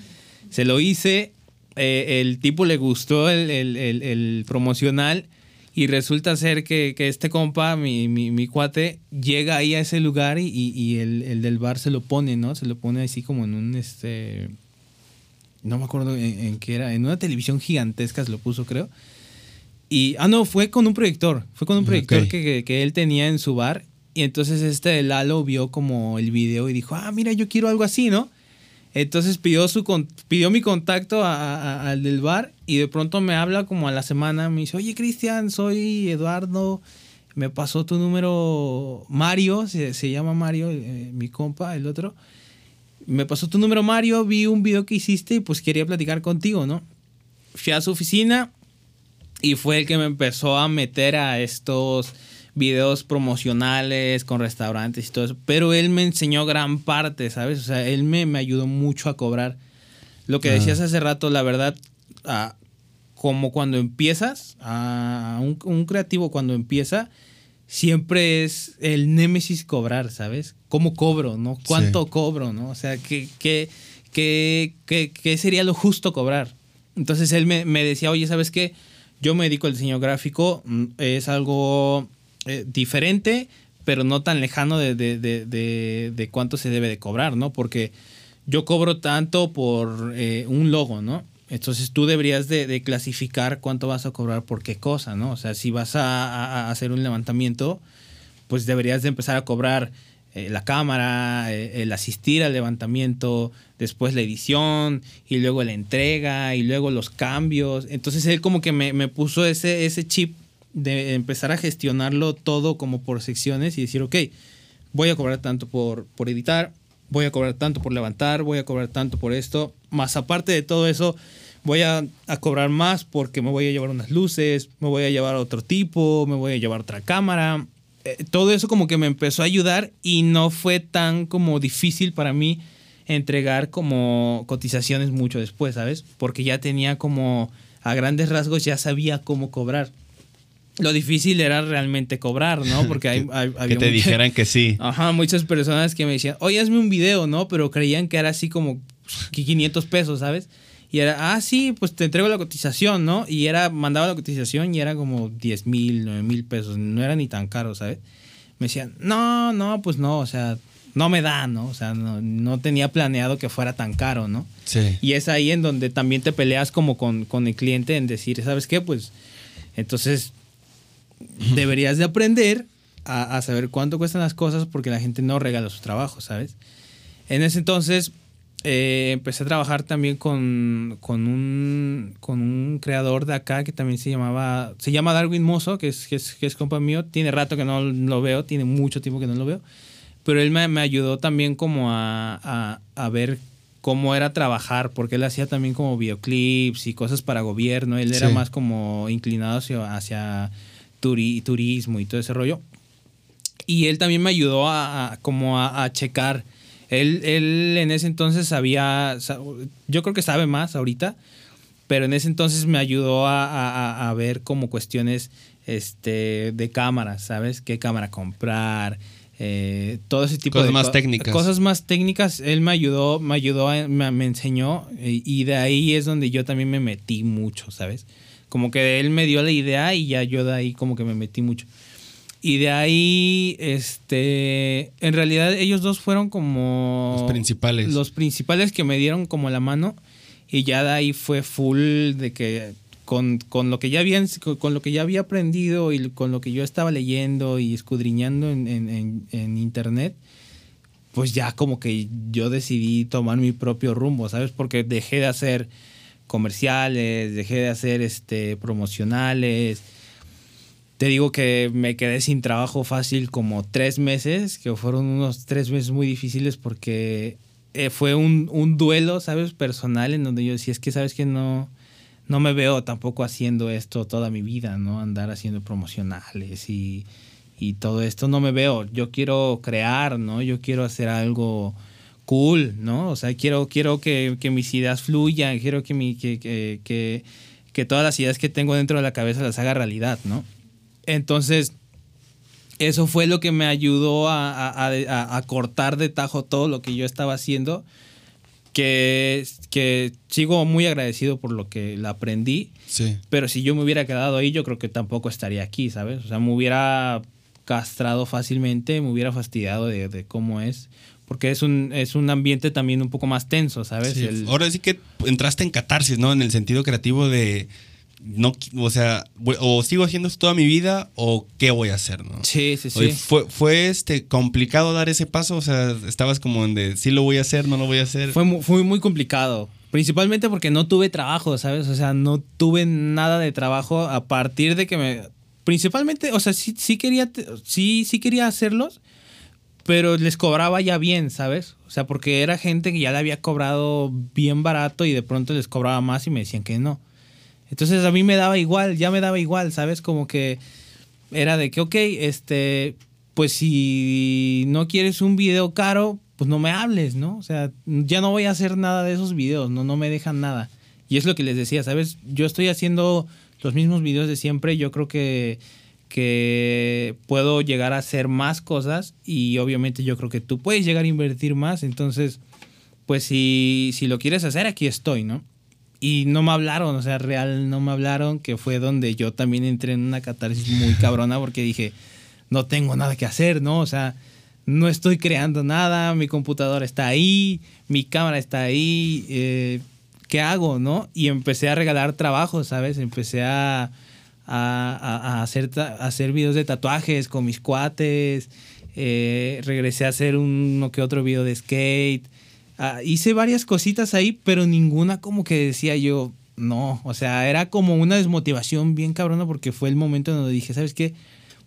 Se lo hice, eh, el tipo le gustó el, el- el- el promocional Y resulta ser que, que este compa, mi, mi, mi, cuate, llega ahí a ese lugar y, y el, el, del bar se lo pone, ¿no? Se lo pone así como en un, este... No me acuerdo en, en qué era, en una televisión gigantesca se lo puso, creo. Y, ah, no, fue con un proyector. Fue con un proyector okay. que, que, que, él tenía en su bar. Y entonces este Lalo vio como el video y dijo, ah, mira, yo quiero algo así, ¿no? Entonces pidió, su, pidió mi contacto a, al del bar y de pronto me habla como a la semana. Me dice, oye, Cristian, soy Eduardo. Me pasó tu número Mario, se, se llama Mario, eh, mi compa, el otro. Me pasó tu número Mario, vi un video que hiciste y pues quería platicar contigo, ¿no? Fui a su oficina y fue el que me empezó a meter a estos videos promocionales con restaurantes y todo eso. Pero él me enseñó gran parte, ¿sabes? O sea, él me, me ayudó mucho a cobrar. Lo que decías hace rato, la verdad, uh, como cuando empiezas, uh, un, un, creativo cuando empieza, siempre es el némesis cobrar, ¿sabes? ¿Cómo cobro, no? ¿Cuánto sí. cobro, no? O sea, ¿qué, qué, qué, qué, qué sería lo justo cobrar? Entonces él me, me decía, oye, ¿sabes qué? Yo me dedico al diseño gráfico, mm, es algo eh, diferente, pero no tan lejano de, de, de, de, cuánto se debe de cobrar, ¿no? Porque yo cobro tanto por eh, un logo, ¿no? Entonces tú deberías de, clasificar cuánto vas a cobrar por qué cosa, ¿no? O sea, si vas a, hacer un levantamiento, pues deberías de empezar a cobrar eh, la cámara, el asistir al levantamiento, después la edición y luego la entrega y luego los cambios. Entonces él como que me, me puso ese, ese chip de empezar a gestionarlo todo como por secciones y decir, ok, voy a cobrar tanto por, por editar, voy a cobrar tanto por levantar, voy a cobrar tanto por esto, más aparte de todo eso, voy a, a, cobrar más porque me voy a llevar unas luces, me voy a llevar otro tipo, me voy a llevar otra cámara. Eh, todo eso como que me empezó a ayudar y no fue tan como difícil para mí entregar como cotizaciones mucho después, ¿sabes? Porque ya tenía como a grandes rasgos ya sabía cómo cobrar lo difícil era realmente cobrar, ¿no? Porque hay, hay, que te mucha, dijeran que sí. Ajá, muchas personas que me decían, oye, hazme un video, ¿no? Pero creían que era así como 500 pesos, ¿sabes? Y era, ah, sí, pues te entrego la cotización, ¿no? Y era, mandaba la cotización y era como 10 mil, 9 mil pesos. No era ni tan caro, ¿sabes? Me decían, no, no, pues no, o sea, no me da, ¿no? O sea, no, no tenía planeado que fuera tan caro, ¿no? Sí. Y es ahí en donde también te peleas como con, con el cliente en decir, ¿sabes qué? Pues entonces deberías de aprender a, a, saber cuánto cuestan las cosas porque la gente no regala su trabajo, ¿sabes? En ese entonces eh, empecé a trabajar también con, con, un, con un creador de acá que también se llamaba, se llama Darwin Mozo, que es, que es, que es compa mío, tiene rato que no lo veo, tiene mucho tiempo que no lo veo, pero él me, me ayudó también como a, a, a ver cómo era trabajar, porque él hacía también como videoclips y cosas para gobierno, él era sí. más como inclinado hacia, hacia turi turismo y todo ese rollo. Y él también me ayudó a, a como a, a checar. Él, él, en ese entonces sabía, yo creo que sabe más ahorita, pero en ese entonces me ayudó a, a ver como cuestiones este, de cámaras, ¿sabes? ¿Qué cámara comprar? Eh, todo ese tipo cosas de más co técnicas. Cosas más técnicas. Él me ayudó, me ayudó, me, me enseñó y, y de ahí es donde yo también me metí mucho, ¿sabes? Como que él me dio la idea y ya yo de ahí como que me metí mucho. Y de ahí, este, en realidad ellos dos fueron como... Los principales. Los principales que me dieron como la mano. Y ya de ahí fue full de que con, con lo que ya había, con lo que ya había aprendido y con lo que yo estaba leyendo y escudriñando en, en, en, en internet, pues ya como que yo decidí tomar mi propio rumbo, ¿sabes? Porque dejé de hacer comerciales, dejé de hacer este, promocionales. Te digo que me quedé sin trabajo fácil como tres meses, que fueron unos tres meses muy difíciles porque eh, fue un, un, duelo, ¿sabes? Personal, en donde yo decía, es que sabes que no, no me veo tampoco haciendo esto toda mi vida, ¿no? Andar haciendo promocionales y, y todo esto no me veo. Yo quiero crear, ¿no? Yo quiero hacer algo cool, ¿no? O sea, quiero, quiero que, que mis ideas fluyan, quiero que, mi, que, que, que, todas las ideas que tengo dentro de la cabeza las haga realidad, ¿no? Entonces, eso fue lo que me ayudó a, a, a, a cortar de tajo todo lo que yo estaba haciendo, que, que sigo muy agradecido por lo que la aprendí. Sí. Pero si yo me hubiera quedado ahí, yo creo que tampoco estaría aquí, ¿sabes? O sea, me hubiera castrado fácilmente, me hubiera fastidiado de, de cómo es. Porque es un, es un ambiente también un poco más tenso, ¿sabes? Sí, El- Ahora sí que entraste en catarsis, ¿no? En el sentido creativo de. No, o sea, o sigo haciendo esto toda mi vida o qué voy a hacer, ¿no? sí, sí, sí. Oye, ¿fue, fue este complicado dar ese paso? O sea, estabas como en de sí lo voy a hacer, no lo voy a hacer. Fue, mu- fue muy complicado. Principalmente porque no tuve trabajo, ¿sabes? O sea, no tuve nada de trabajo a partir de que me. Principalmente, o sea, sí, sí quería, sí, sí quería hacerlos, pero les cobraba ya bien, ¿sabes? O sea, porque era gente que ya le había cobrado bien barato y de pronto les cobraba más y me decían que no. Entonces a mí me daba igual, ya me daba igual, ¿sabes? Como que era de que, ok, este, pues si no quieres un video caro, pues no me hables, ¿no? O sea, ya no voy a hacer nada de esos videos, no, no me dejan nada. Y es lo que les decía, ¿sabes? Yo estoy haciendo los mismos videos de siempre, yo creo que, que puedo llegar a hacer más cosas y obviamente yo creo que tú puedes llegar a invertir más, entonces, pues si, si lo quieres hacer, aquí estoy, ¿no? Y no me hablaron, o sea, real no me hablaron, que fue donde yo también entré en una catarsis muy cabrona porque dije, no tengo nada que hacer, ¿no? O sea, no estoy creando nada, mi computadora está ahí, mi cámara está ahí, eh, ¿qué hago, no? Y empecé a regalar trabajos, ¿sabes? Empecé a, a, a- a hacer, a hacer videos de tatuajes con mis cuates, eh, regresé a hacer uno que otro video de skate, Ah, hice varias cositas ahí, pero ninguna como que decía yo, no, o sea, era como una desmotivación bien cabrona porque fue el momento en donde dije, ¿sabes qué?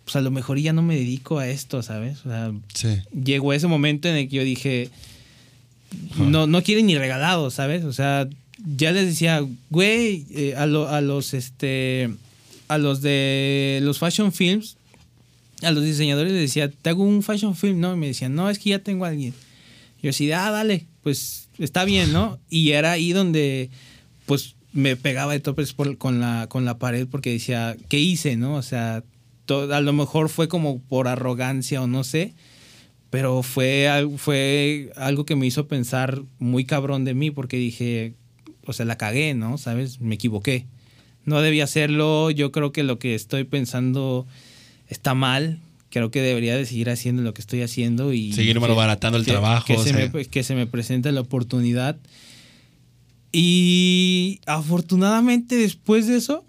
Pues a lo mejor ya no me dedico a esto, ¿sabes? O sea, Sí. llegó ese momento en el que yo dije, no, no quieren ni regalado, ¿sabes? O sea, ya les decía, güey, eh, a, lo- a los, este, a los de los fashion films, a los diseñadores les decía, te hago un fashion film, ¿no? Y me decían, no, es que ya tengo a alguien. Yo así, ah, dale, pues está bien, ¿no? Y era ahí donde, pues, me pegaba de topes por- con, la, con la pared porque decía, ¿qué hice, no? O sea, to- a lo mejor fue como por arrogancia o no sé, pero fue, fue algo que me hizo pensar muy cabrón de mí porque dije, o sea, la cagué, ¿no? ¿Sabes? Me equivoqué. No debía hacerlo, yo creo que lo que estoy pensando está mal. Creo que debería de seguir haciendo lo que estoy haciendo y... Seguir que- malbaratando el que- trabajo, Que, o se me, que se me presente la oportunidad. Y afortunadamente después de eso,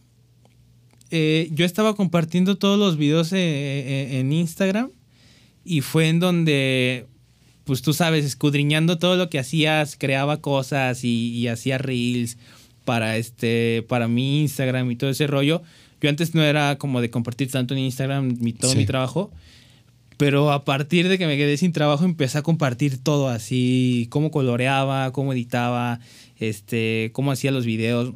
eh, yo estaba compartiendo todos los videos eh, eh, en Instagram y fue en donde, pues tú sabes, escudriñando todo lo que hacías, creaba cosas y, y hacía reels para, este, para mi Instagram y todo ese rollo. Yo antes no era como de compartir tanto en Instagram mi, todo Sí. mi trabajo, pero a partir de que me quedé sin trabajo empecé a compartir todo así, cómo coloreaba, cómo editaba, este, cómo hacía los videos.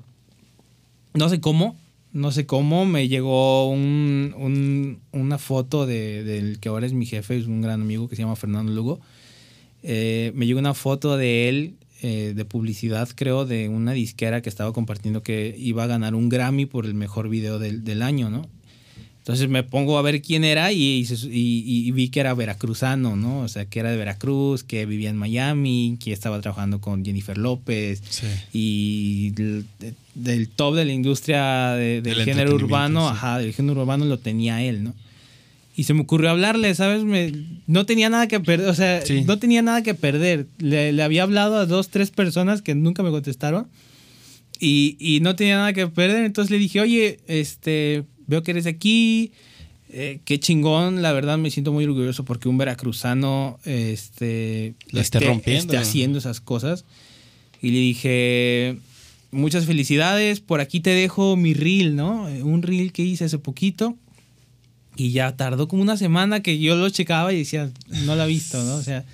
No sé cómo, no sé cómo, me llegó un- un- una foto de- del que ahora es mi jefe, es un gran amigo que se llama Fernando Lugo. Eh, me llegó una foto de él, eh, de publicidad, creo, de una disquera que estaba compartiendo que iba a ganar un Grammy por el mejor video del, del año, ¿no? Entonces me pongo a ver quién era y, y y- vi que era veracruzano, ¿no? O sea, que era de Veracruz, que vivía en Miami, que estaba trabajando con Jennifer López Sí. y del, de- del top de la industria de- del Del género urbano, sí. ajá, del género urbano lo tenía él, ¿no? Y se me ocurrió hablarle, ¿sabes? Me- no tenía nada que perder, o sea, Sí. no tenía nada que perder. Le, le había hablado a dos, tres personas que nunca me contestaron y, y no tenía nada que perder, entonces le dije, oye, este, veo que eres aquí, eh, qué chingón, la verdad me siento muy orgulloso porque un veracruzano este, La esté rompiendo. esté haciendo esas cosas. Y le dije, muchas felicidades, por aquí te dejo mi reel, ¿no? Eh, Un reel que hice hace poquito. Y ya tardó como una semana que yo lo checaba y decía, no la he visto, ¿no? O sea,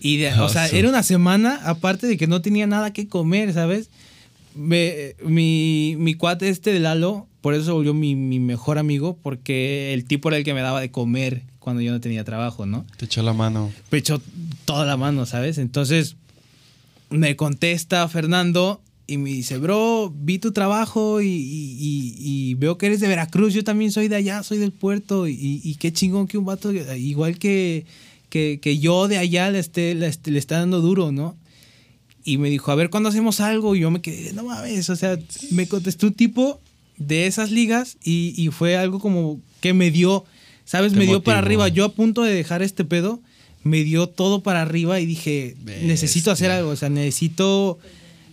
y de- o sea, Awesome. era una semana, aparte de que no tenía nada que comer, ¿sabes? Me- mi, mi cuate este de Lalo, por eso se volvió mi, mi mejor amigo, porque el tipo era el que me daba de comer cuando yo no tenía trabajo, ¿no? Te echó la mano. me echó toda la mano, ¿sabes? Entonces me contesta Fernando y me dice, bro, vi tu trabajo y, y- y- y veo que eres de Veracruz, yo también soy de allá, soy del puerto y, y qué chingón que un vato igual que, que, que yo de allá le, esté, le, está dando duro, ¿no? y me dijo, a ver, ¿cuándo hacemos algo? Y yo me quedé, no mames, o sea, me contestó un tipo de esas ligas y, fue algo como que me dio, ¿sabes? Te me dio para arriba. Yo a punto de dejar este pedo, me dio todo para arriba y dije, necesito hacer algo, o sea, necesito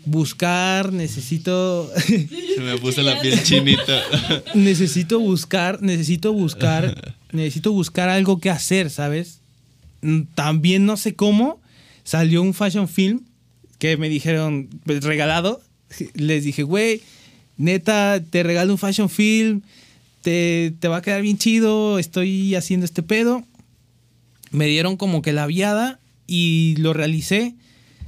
buscar, necesito... Se me puso la piel chinita. necesito buscar, necesito buscar, necesito buscar algo que hacer, ¿sabes? También no sé cómo salió un fashion film que me dijeron, pues, regalado. Les dije, güey, neta, te regalo un fashion film, te, te va a quedar bien chido, estoy haciendo este pedo. Me dieron como que la viada y lo realicé.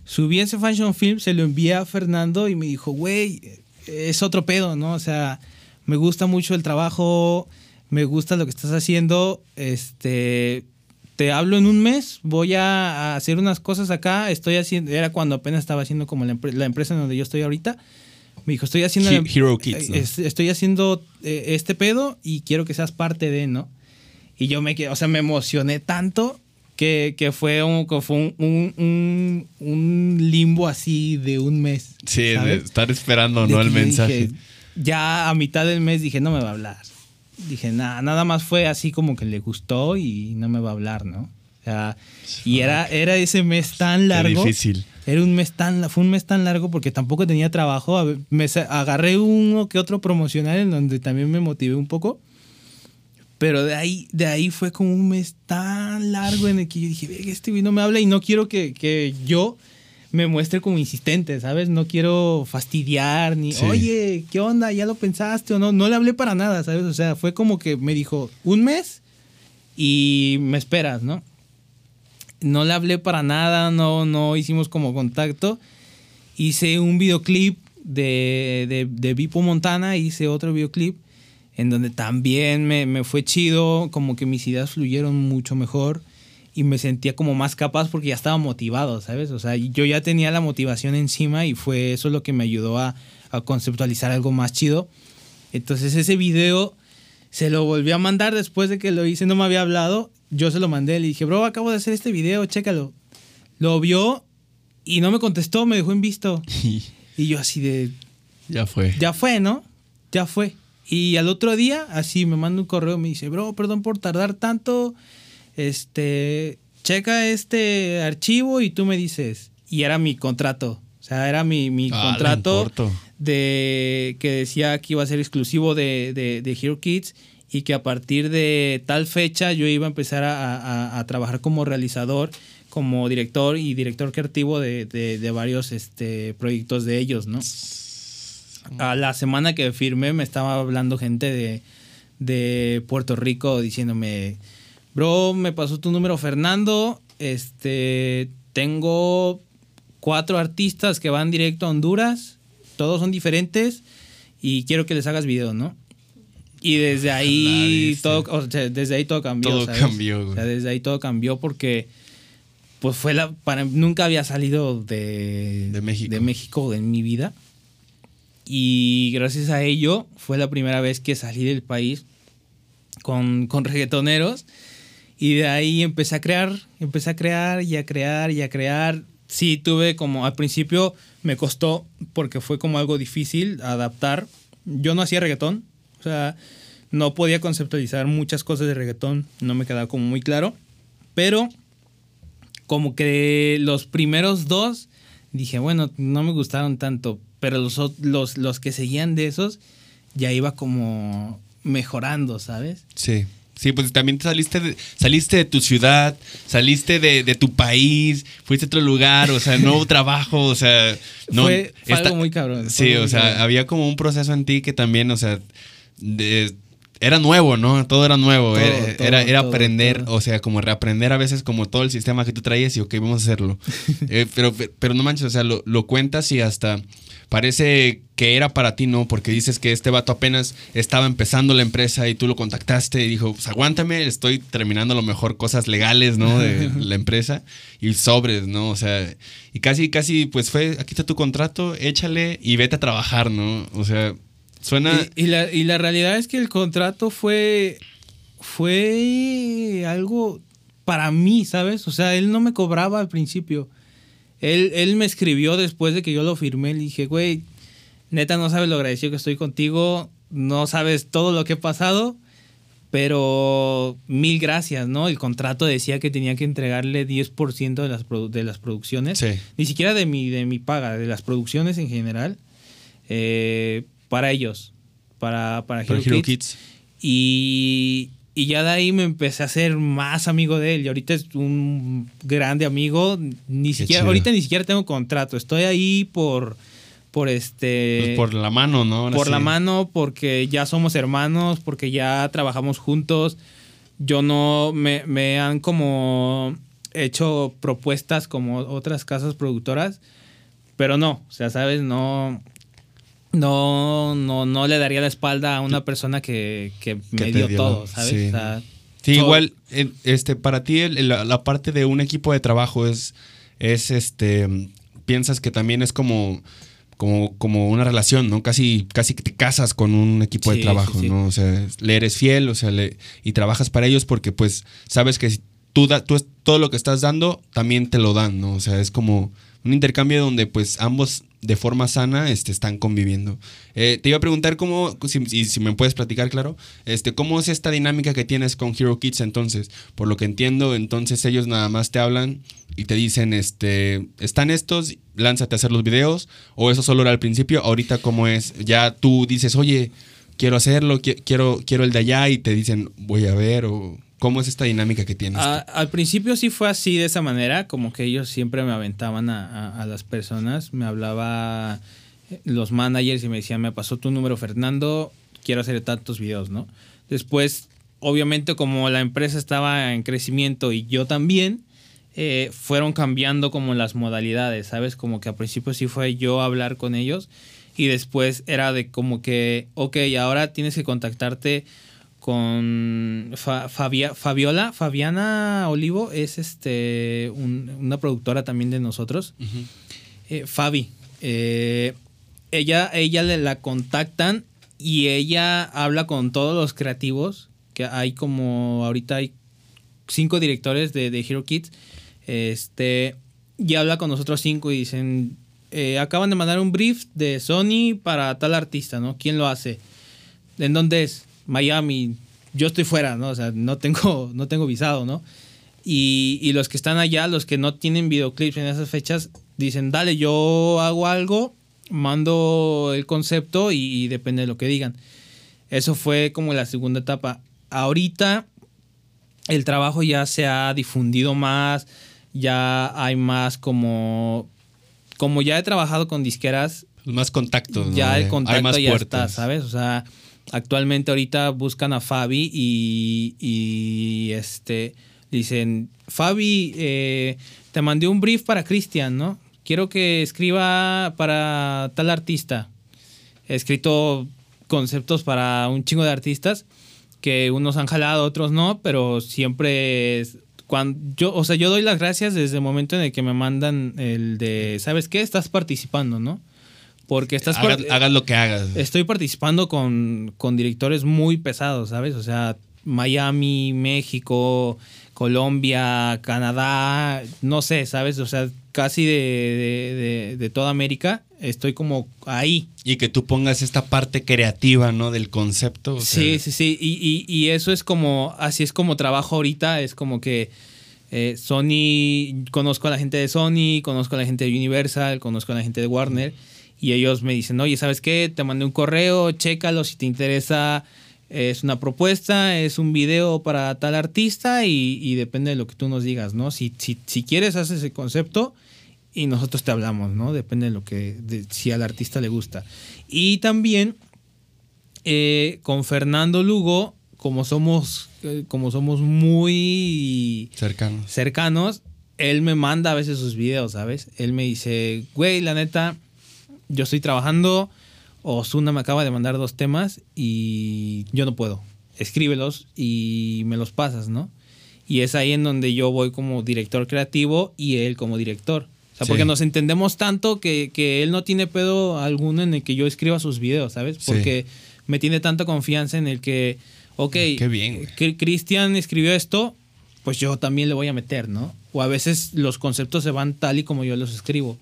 Subí ese fashion film, se lo envié a Fernando y me dijo, güey, es otro pedo, ¿no? O sea, me gusta mucho el trabajo, me gusta lo que estás haciendo. Este, te hablo en un mes, voy a, hacer unas cosas acá. Estoy haciendo, era cuando apenas estaba haciendo como la, empre- la empresa en donde yo estoy ahorita. Me dijo, estoy haciendo. He- Hero Kids, ¿no? eh, es- estoy haciendo eh, este pedo y quiero que seas parte de, ¿no? Y yo me quedé, o sea, me emocioné tanto que, que fue, un, que fue un, un- un- limbo así de un mes. Sí, de ¿sabes? estar esperando, De ¿no? El mensaje. dije, ya a mitad del mes dije, no me va a hablar. Dije, nada, nada más fue así como que le gustó y no me va a hablar, ¿no? O sea, y era, era ese mes tan Qué largo. difícil. Era un mes tan, fue un mes tan largo porque tampoco tenía trabajo. Me agarré uno que otro promocional en donde también me motivé un poco. Pero de ahí, de ahí fue como un mes tan largo en el que yo dije, "Verga, este güey no me habla y no quiero que, que yo me muestre como insistente, ¿sabes? No quiero fastidiar ni, Sí. oye, ¿qué onda? ¿Ya lo pensaste o no? No le hablé para nada, ¿sabes? O sea, fue como que me dijo, un mes y me esperas, ¿no? No le hablé para nada, no, no hicimos como contacto. Hice un videoclip de, de, de Vipo Montana, hice otro videoclip en donde también me, me fue chido, como que mis ideas fluyeron mucho mejor y me sentía como más capaz porque ya estaba motivado, ¿sabes? O sea, yo ya tenía la motivación encima y fue eso lo que me ayudó a, a conceptualizar algo más chido. Entonces ese video se lo volví a mandar después de que lo hice, no me había hablado. Yo se lo mandé, le dije, bro, acabo de hacer este video, chécalo. Lo vio y no me contestó, me dejó en visto. Y yo así de, ya fue. ya fue, ¿no? Ya fue. Y al otro día, así me manda un correo, me dice, bro, perdón por tardar tanto. Este, checa este archivo y tú me dices. Y era mi contrato. O sea, era mi, mi Ah, contrato de que decía que iba a ser exclusivo de, de, de Hero Kids y que a partir de tal fecha yo iba a empezar a, a- a trabajar como realizador, como director y director creativo de, de- de varios este, proyectos de ellos, ¿no? A la semana que firmé me estaba hablando gente de, de Puerto Rico diciéndome, bro, me pasó tu número Fernando, este, tengo cuatro artistas que van directo a Honduras, todos son diferentes y quiero que les hagas video, ¿no? Y desde ahí viste. todo, o sea, desde ahí todo cambió. Todo ¿sabes? cambió, güey. O sea, desde ahí todo cambió porque pues fue la para nunca había salido de, De México. de México en mi vida. Y gracias a ello fue la primera vez que salí del país con, con reggaetoneros. Y de ahí empecé a crear, empecé a crear y a crear y a crear. Sí, tuve como al principio me costó porque fue como algo difícil adaptar. Yo no hacía reggaetón, o sea, no podía conceptualizar muchas cosas de reggaetón, no me quedaba como muy claro. Pero como que los primeros dos dije, bueno, no me gustaron tanto, pero los, los, los que seguían de esos ya iba como mejorando, ¿sabes? Sí. Sí, pues también te saliste de, saliste de tu ciudad, saliste de, de tu país, fuiste a otro lugar, o sea, nuevo trabajo, o sea, no. fue fue esta- algo muy cabrón. Sí, o sea, cabrón. había como un proceso en ti que también, o sea, de- era nuevo, ¿no? Todo era nuevo, Todo, era, todo, era, era todo, aprender, o sea, como reaprender a veces como todo el sistema que tú traías y ok, vamos a hacerlo. Eh, pero, pero no manches, o sea, lo, lo cuentas y hasta parece que era para ti, ¿no? Porque dices que este vato apenas estaba empezando la empresa y tú lo contactaste y dijo, pues aguántame, estoy terminando a lo mejor cosas legales, ¿no? De la empresa y sobres, ¿no? O sea, y casi, casi, pues fue, aquí está tu contrato, échale y vete a trabajar, ¿no? O sea, suena... Y, y la, y la realidad es que el contrato fue, fue algo para mí, ¿sabes? O sea, él no me cobraba al principio. Él, él me escribió después de que yo lo firmé. Le dije, güey, neta, no sabes lo agradecido que estoy contigo. No sabes todo lo que he pasado. Pero mil gracias, ¿no? El contrato decía que tenía que entregarle 10% de las, de las producciones. Sí. Ni siquiera de mi, de mi paga, de las producciones en general. eh, para ellos. Para, para, Para Hero, Hero Kids. Kids. Y, y ya de ahí me empecé a hacer más amigo de él. Y ahorita es un grande amigo. Ni siquiera, chido. ahorita ni siquiera tengo contrato. Estoy ahí por, por este. Pues por la mano, ¿no? Ahora por la mano, porque ya somos hermanos, porque ya trabajamos juntos. Yo no me, me han como hecho propuestas como otras casas productoras, pero no, o sea, sabes, no. No, no, no le daría la espalda a una persona que, que me dio, dio, todo, ¿sabes? sí. O sea, Sí, todo- igual, eh, este, para ti el- la, la parte de un equipo de trabajo es, es este, piensas que también es como, como, como una relación, ¿no? Casi, casi que te casas con un equipo Sí, de trabajo, sí. ¿no? O sea, le eres fiel, o sea, le, y trabajas para ellos porque pues sabes que tú, da, tú es- todo lo que estás dando, también te lo dan, ¿no? O sea, es como un intercambio donde pues ambos de forma sana este, están conviviendo. Eh, te iba a preguntar cómo, si, y si me puedes platicar, claro, este, cómo es esta dinámica que tienes con Hero Kids entonces. Por lo que entiendo, entonces ellos nada más te hablan y te dicen, este, están estos, lánzate a hacer los videos, o eso solo era al principio, ahorita cómo es, ya tú dices, oye, quiero hacerlo, qui- quiero, quiero el de allá y te dicen, voy a ver, o cómo es esta dinámica que tienes. A- al principio sí fue así, de esa manera, como que ellos siempre me aventaban a, a- a las personas, me hablaba eh, los managers y me decían, me pasó tu número Fernando, quiero hacer tantos videos, ¿no? Después, obviamente como la empresa estaba en crecimiento y yo también, eh, fueron cambiando como las modalidades, ¿sabes? Como que al principio sí fue yo hablar con ellos y después era de como que, ok, ahora tienes que contactarte con Fa- Fabia- Fabiola, Fabiana Olivo, es este un- una productora también de nosotros. Eh, Fabi. eh, ella, ella le la contactan y ella habla con todos los creativos, que hay como ahorita hay cinco directores de, de Hero Kids, este, y habla con nosotros cinco y dicen, eh, acaban de mandar un brief de Sony para tal artista, ¿no? ¿Quién lo hace? ¿En dónde es? Miami. Yo estoy fuera, ¿no? O sea, no tengo, no tengo visado, ¿no? Y, y los que están allá, los que no tienen videoclips en esas fechas, dicen, dale, yo hago algo, mando el concepto y, y depende de lo que digan. Eso fue como la segunda etapa. Ahorita el trabajo ya se ha difundido más, ya hay más como... Como ya he trabajado con disqueras, Más contacto. ¿no? ya el hay contacto más ya puertas. está, ¿sabes? O sea, actualmente ahorita buscan a Fabi y, y, este dicen, Fabi, eh, te mandé un brief para Cristian, ¿no? Quiero que escriba para tal artista. He escrito conceptos para un chingo de artistas que unos han jalado, otros no, pero siempre es cuando yo, o sea, yo doy las gracias desde el momento en el que me mandan el de, ¿sabes qué? Estás participando, ¿no? Porque estás Hagas, par- hagas lo que hagas. estoy participando con, con directores muy pesados, ¿sabes? O sea, Miami, México, Colombia, Canadá, no sé, ¿sabes? O sea, casi de, de- de- de toda América estoy como ahí. Y que tú pongas esta parte creativa, ¿no? Del concepto. o sea, Sí, sí, sí. Y, y- y eso es como, así es como trabajo ahorita. Es como que eh, Sony, conozco a la gente de Sony, conozco a la gente de Universal, conozco a la gente de Warner. Y ellos me dicen, oye, ¿sabes qué? Te mandé un correo, chécalo si te interesa. Es una propuesta, es un video para tal artista y, y depende de lo que tú nos digas, ¿no? Si, si, si quieres, haces el concepto y nosotros te hablamos, ¿no? Depende de lo que, de, si al artista le gusta. Y también eh, con Fernando Lugo, como somos, eh, como somos muy Cercanos. cercanos, él me manda a veces sus videos, ¿sabes? Él me dice, güey, la neta, yo estoy trabajando, Osuna me acaba de mandar dos temas y yo no puedo. Escríbelos y me los pasas, ¿no? Y es ahí en donde yo voy como director creativo y él como director. O sea, Sí. porque nos entendemos tanto que, que él no tiene pedo alguno en el que yo escriba sus videos, ¿sabes? Sí. Porque me tiene tanta confianza en el que, ok, Qué bien. Cri- Cristian escribió esto, pues yo también le voy a meter, ¿no? O a veces los conceptos se van tal y como yo los escribo.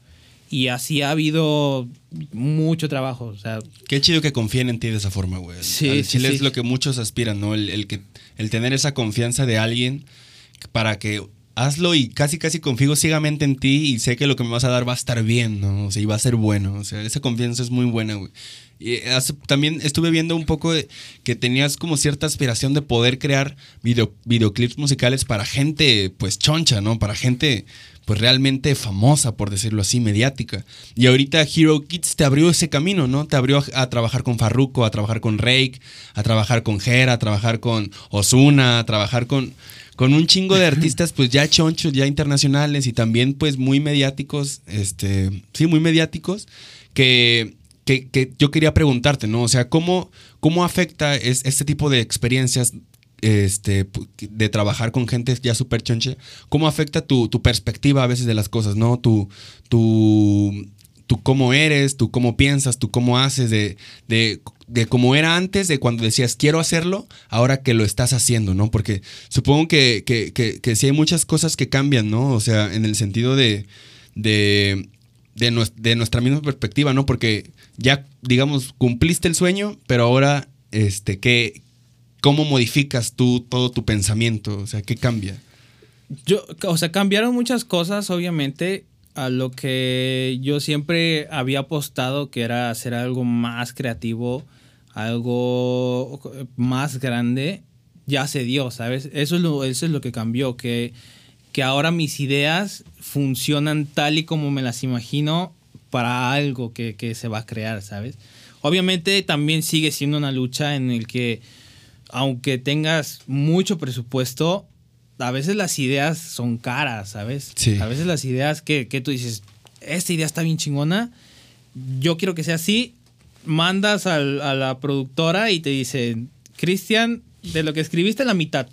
Y así ha habido mucho trabajo. O sea, Qué chido que confíen en ti de esa forma, güey. Sí, Al sí, Chile sí. es lo que muchos aspiran, ¿no? El, el que, el tener esa confianza de alguien para que hazlo y casi, casi confío ciegamente en ti y sé que lo que me vas a dar va a estar bien, ¿no? O sea, y va a ser bueno. O sea, esa confianza es muy buena, güey. Y hace- también estuve viendo un poco de que tenías como cierta aspiración de poder crear video, videoclips musicales para gente, pues, choncha, ¿no? Para gente, pues, realmente famosa, por decirlo así, mediática. Y ahorita Hero Kids te abrió ese camino, ¿no? Te abrió a, a trabajar con Farruko, a trabajar con Rake, a trabajar con Jera, a trabajar con Osuna, a trabajar con, con un chingo de artistas, pues, ya chonchos, ya internacionales y también, pues, muy mediáticos, este, sí, muy mediáticos, que que, que yo quería preguntarte, ¿no? O sea, ¿cómo, cómo afecta es, este tipo de experiencias este, de trabajar con gente ya súper chonche? ¿Cómo afecta tu, tu perspectiva a veces de las cosas, ¿no? Tu, tu, tu cómo eres, tu cómo piensas, tu cómo haces, de, de, de cómo era antes, de cuando decías quiero hacerlo, ahora que lo estás haciendo, ¿no? Porque supongo que, que, que, sí hay muchas cosas que cambian, ¿no? O sea, en el sentido de, de, de, de nuestra misma perspectiva, ¿no? Porque ya, digamos, cumpliste el sueño, pero ahora, este, ¿qué, ¿cómo modificas tú todo tu pensamiento? O sea, ¿qué cambia? Yo, o sea, cambiaron muchas cosas, obviamente, a lo que yo siempre había apostado, que era hacer algo más creativo, algo más grande, ya se dio, ¿sabes? Eso es lo, eso es lo que cambió, que, que ahora mis ideas funcionan tal y como me las imagino para algo que, que se va a crear, ¿sabes? Obviamente también sigue siendo una lucha en el que, aunque tengas mucho presupuesto, a veces las ideas son caras, ¿sabes? Sí. A veces las ideas que, que tú dices, esta idea está bien chingona, yo quiero que sea así, mandas al- a la productora y te dicen, Cristian, de lo que escribiste la mitad.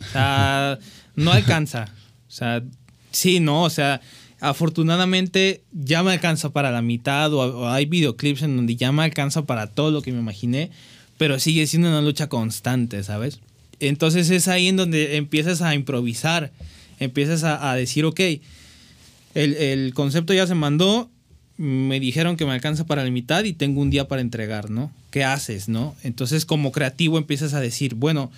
O sea, no alcanza. O sea, sí, no, o sea, afortunadamente ya me alcanza para la mitad o, o hay videoclips en donde ya me alcanza para todo lo que me imaginé, pero sigue siendo una lucha constante, ¿sabes? Entonces es ahí en donde empiezas a improvisar, empiezas a, decir, ok, el, el concepto ya se mandó, me dijeron que me alcanza para la mitad y tengo un día para entregar, ¿no? ¿Qué haces, no? Entonces como creativo empiezas a decir, bueno,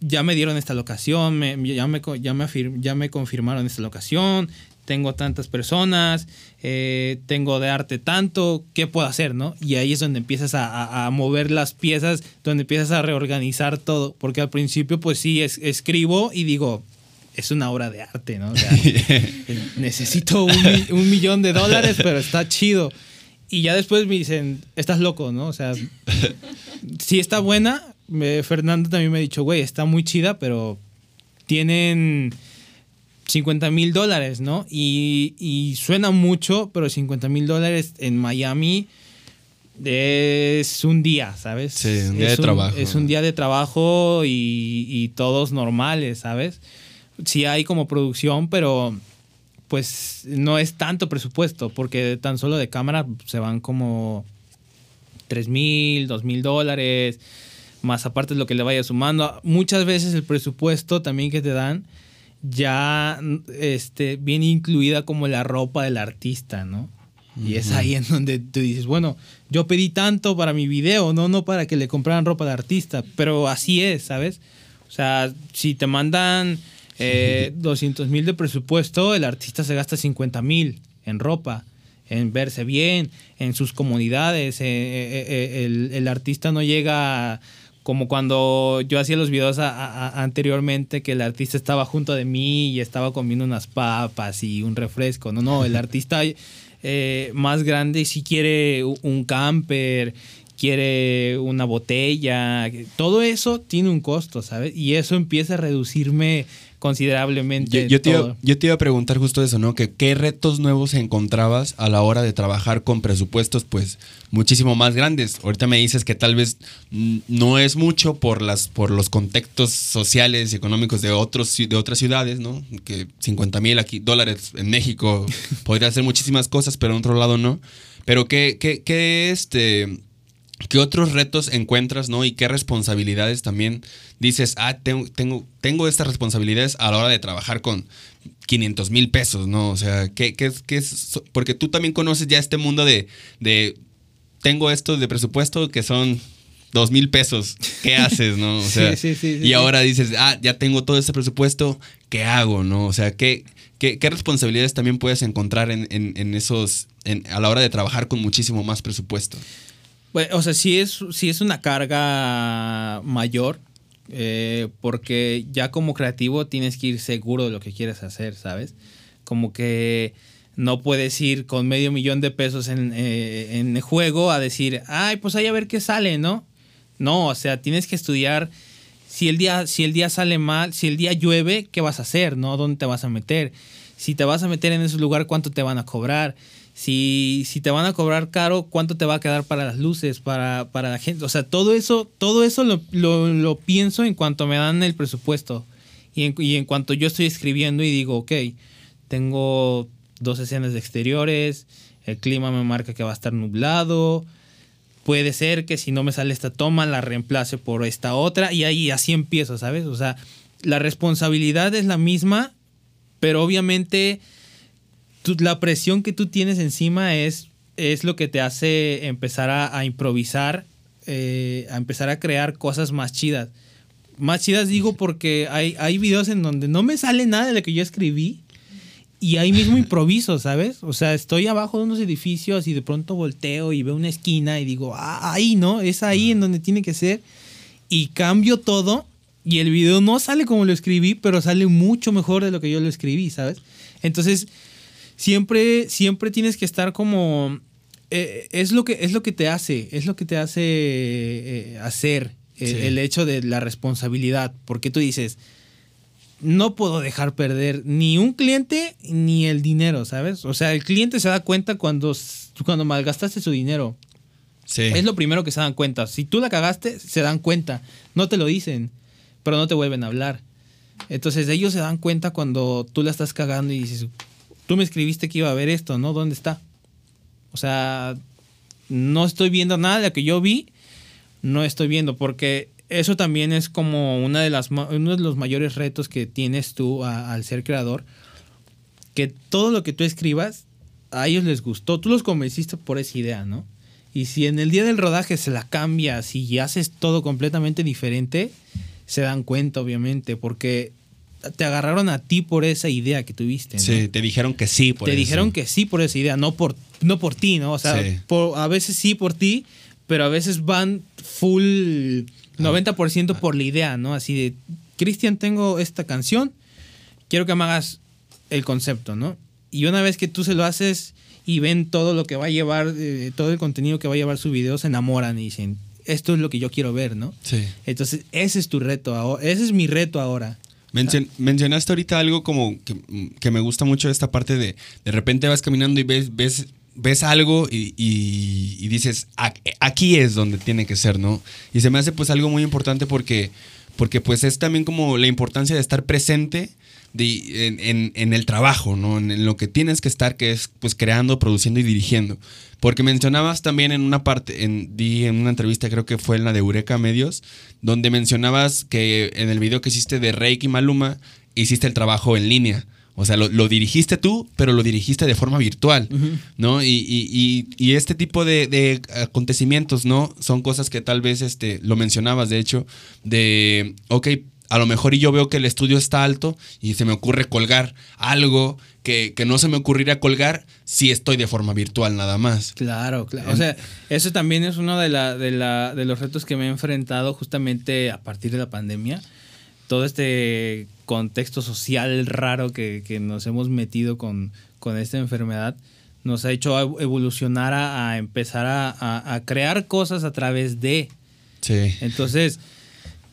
ya me dieron esta locación, ya, me, ya, me ya me confirmaron esta locación, tengo tantas personas, eh, tengo de arte tanto, ¿qué puedo hacer, no? Y ahí es donde empiezas a, a- a mover las piezas, donde empiezas a reorganizar todo, porque al principio pues sí, es- escribo y digo, es una obra de arte, ¿no? O sea, necesito un, un millón de dólares, pero está chido. Y ya después me dicen, estás loco, ¿no? O sea, sí está buena. Fernando también me ha dicho, güey, está muy chida, pero tienen 50 mil dólares, ¿no? Y, y suena mucho, pero 50 mil dólares en Miami es un día, ¿sabes? Sí, un día Es de trabajo. Es un día de trabajo y, y todos normales, ¿sabes? Sí hay como producción, pero pues no es tanto presupuesto, porque tan solo de cámara se van como 3 mil, 2 mil dólares, más aparte de lo que le vaya sumando. Muchas veces el presupuesto también que te dan ya este, viene incluida como la ropa del artista, ¿no? Y es ahí en donde tú dices, bueno, yo pedí tanto para mi video, no, no para que le compraran ropa de artista, pero así es, ¿sabes? O sea, si te mandan eh, 200 mil de presupuesto, el artista se gasta 50 mil en ropa, en verse bien, en sus comunidades. eh, eh, eh, el, el artista no llega como cuando yo hacía los videos a- a- a- anteriormente, que el artista estaba junto de mí y estaba comiendo unas papas y un refresco. No, no, el artista eh, más grande si quiere u- un camper, quiere una botella, todo eso tiene un costo, ¿sabes? Y eso empieza a reducirme considerablemente. Yo, yo te iba, todo. yo te iba a preguntar justo eso, ¿no? Que qué retos nuevos encontrabas a la hora de trabajar con presupuestos, pues, muchísimo más grandes. Ahorita me dices que tal vez no es mucho por las, por los contextos sociales y económicos de otros, de otras ciudades, ¿no? Que 50 mil aquí dólares en México podría hacer muchísimas cosas, pero en otro lado no. Pero qué, qué, qué este ¿Qué otros retos encuentras, no? Y qué responsabilidades también dices, ah, tengo, tengo, tengo estas responsabilidades a la hora de trabajar con 500 mil pesos, ¿no? O sea, ¿qué, qué, qué es? Porque tú también conoces ya este mundo de, de tengo esto de presupuesto que son dos mil pesos, ¿qué haces, no? O sea, Sí, sí, sí, y ahora dices, ah, ya tengo todo ese presupuesto, ¿qué hago, no? O sea, ¿qué, qué, qué responsabilidades también puedes encontrar en, en- en esos, en- a la hora de trabajar con muchísimo más presupuesto? Bueno, o sea, sí es, sí es una carga mayor, eh, porque ya como creativo tienes que ir seguro de lo que quieres hacer, ¿sabes? Como que no puedes ir con medio millón de pesos en, eh, en juego a decir, ay, pues ahí a ver qué sale, ¿no? No, o sea, tienes que estudiar si el día, si el día sale mal, si el día llueve, ¿qué vas a hacer? ¿No? ¿Dónde te vas a meter? Si te vas a meter en ese lugar, ¿cuánto te van a cobrar? Si, si te van a cobrar caro, ¿cuánto te va a quedar para las luces, para, para la gente? O sea, todo eso, todo eso lo, lo- pienso en cuanto me dan el presupuesto. Y en, y en cuanto yo estoy escribiendo y digo, ok, tengo dos escenas de exteriores, el clima me marca que va a estar nublado, puede ser que si no me sale esta toma la reemplace por esta otra y ahí así empiezo, ¿sabes? O sea, la responsabilidad es la misma, pero obviamente la presión que tú tienes encima es, es lo que te hace empezar a, a improvisar, eh, a empezar a crear cosas más chidas. Más chidas digo porque hay, hay videos en donde no me sale nada de lo que yo escribí y ahí mismo improviso, ¿sabes? O sea, estoy abajo de unos edificios y de pronto volteo y veo una esquina y digo, ah, ahí, ¿no? Es ahí en donde tiene que ser. Y cambio todo y el video no sale como lo escribí, pero sale mucho mejor de lo que yo lo escribí, ¿sabes? Entonces, siempre, siempre tienes que estar como... eh, es, lo que, es lo que te hace, es lo que te hace eh, hacer eh, Sí. el hecho de la responsabilidad. Porque tú dices, no puedo dejar perder ni un cliente ni el dinero, ¿sabes? O sea, el cliente se da cuenta cuando, cuando malgastaste su dinero. Sí. Es lo primero que se dan cuenta. Si tú la cagaste, se dan cuenta. No te lo dicen, pero no te vuelven a hablar. Entonces ellos se dan cuenta cuando tú la estás cagando y dices, tú me escribiste que iba a ver esto, ¿no? ¿Dónde está? O sea, no estoy viendo nada de lo que yo vi, no estoy viendo, porque eso también es como una de las, uno de los mayores retos que tienes tú al ser creador, que todo lo que tú escribas, a ellos les gustó, tú los convenciste por esa idea, ¿no? Y si en el día del rodaje se la cambias y haces todo completamente diferente, se dan cuenta, obviamente, porque te agarraron a ti por esa idea que tuviste. ¿no? Sí, te dijeron que sí. Por te eso. dijeron que sí por esa idea, no por, no por ti, ¿no? O sea, Sí. por- a veces sí por ti, pero a veces van full 90% por la idea, ¿no? Así de, Cristian, tengo esta canción, quiero que me hagas el concepto, ¿no? Y una vez que tú se lo haces y ven todo lo que va a llevar, eh, todo el contenido que va a llevar su video, se enamoran y dicen, esto es lo que yo quiero ver, ¿no? Sí. Entonces, ese es tu reto ahora, ese es mi reto ahora. Mencion- mencionaste ahorita algo como que, que me gusta mucho esta parte de de repente vas caminando y ves, ves, ves algo y, y- y dices, "A- aquí es donde tiene que ser, ¿no? Y se me hace pues algo muy importante porque, porque pues es también como la importancia de estar presente de- en, en- en el trabajo, ¿no? En, en lo que tienes que estar, que es pues creando, produciendo y dirigiendo. Porque mencionabas también en una parte, en, di en una entrevista, creo que fue en la de Eureka Medios, donde mencionabas que en el video que hiciste de Reiki Maluma, hiciste el trabajo en línea. O sea, lo, lo dirigiste tú, pero lo dirigiste de forma virtual, ¿no? Y, y- y- y este tipo de, de acontecimientos, ¿no? Son cosas que tal vez, este, lo mencionabas, de hecho, de, ok, a lo mejor y yo veo que el estudio está alto y se me ocurre colgar algo que, que no se me ocurriría colgar si estoy de forma virtual nada más. Claro, claro. O sea, eso también es uno de, la, de, la, de los retos que me he enfrentado justamente a partir de la pandemia. Todo este contexto social raro que, que nos hemos metido con, con esta enfermedad nos ha hecho ev- evolucionar a, a empezar a, a- a crear cosas a través de. Sí. Entonces,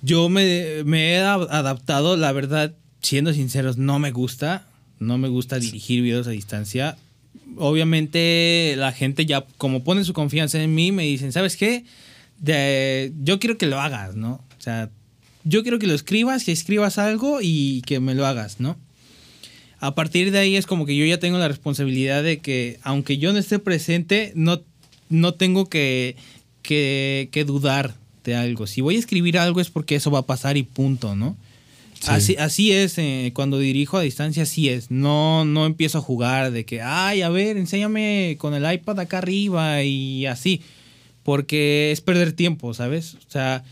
yo me, me he adaptado, la verdad, siendo sinceros, no me gusta. No me gusta dirigir videos a distancia. Obviamente, la gente ya, como pone su confianza en mí, me dicen, ¿sabes qué? De- yo quiero que lo hagas, ¿no? O sea, yo quiero que lo escribas, que escribas algo y que me lo hagas, ¿no? A partir de ahí es como que yo ya tengo la responsabilidad de que, aunque yo no esté presente, no, no tengo que, que, que dudar algo. Si voy a escribir algo es porque eso va a pasar y punto, ¿no? Así, así es, eh, cuando dirijo a distancia, así es. No, no empiezo a jugar de que, ay, a ver, enséñame con el iPad acá arriba y así. Porque es perder tiempo, ¿sabes? O sea,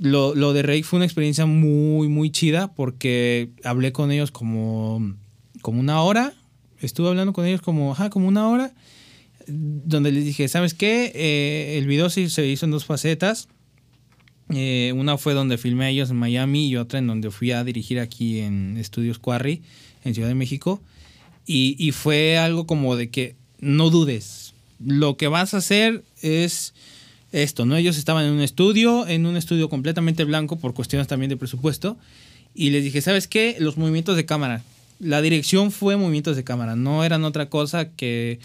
lo, lo de Rake fue una experiencia muy, muy chida porque hablé con ellos como, como una hora. Estuve hablando con ellos como, ajá, como una hora. Donde les dije, ¿sabes qué? Eh, el video sí se hizo en dos facetas eh, una fue donde filmé a ellos en Miami y otra en donde fui a dirigir aquí en Estudios Quarry, en Ciudad de México. Y, fue algo como de que no dudes. Lo que vas a hacer es esto, ¿no? Ellos estaban en un estudio, en un estudio completamente blanco por cuestiones también de presupuesto. Y les dije, ¿sabes qué? Los movimientos de cámara. La dirección fue movimientos de cámara, no eran otra cosa que,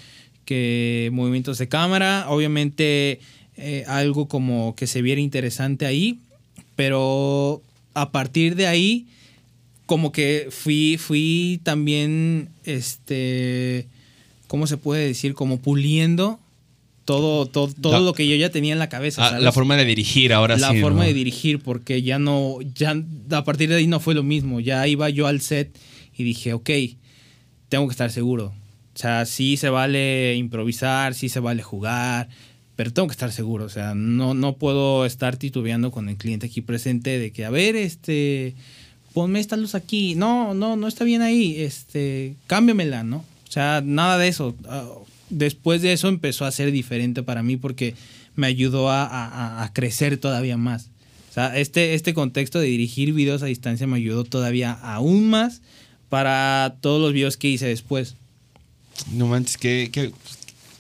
que movimientos de cámara. Obviamente eh, algo como que se viera interesante ahí, pero a partir de ahí, como que fui, fui también, este, ¿cómo se puede decir? Como puliendo todo, todo, todo lo que yo ya tenía en la cabeza. Ah, la forma de dirigir ahora la sí. La forma de dirigir, porque ya no, ya a partir de ahí no fue lo mismo. Ya iba yo al set y dije, ok, tengo que estar seguro. O sea, sí se vale improvisar, sí se vale jugar, pero tengo que estar seguro, o sea, no, no puedo estar titubeando con el cliente aquí presente de que, a ver, este, ponme esta luz aquí, no, no, no está bien ahí, este, cámbiamela, ¿no? O sea, nada de eso. Ah, después de eso empezó a ser diferente para mí porque me ayudó a, crecer todavía más. O sea, este, este contexto de dirigir videos a distancia me ayudó todavía aún más para todos los videos que hice después. No manches, que, ¿Qué,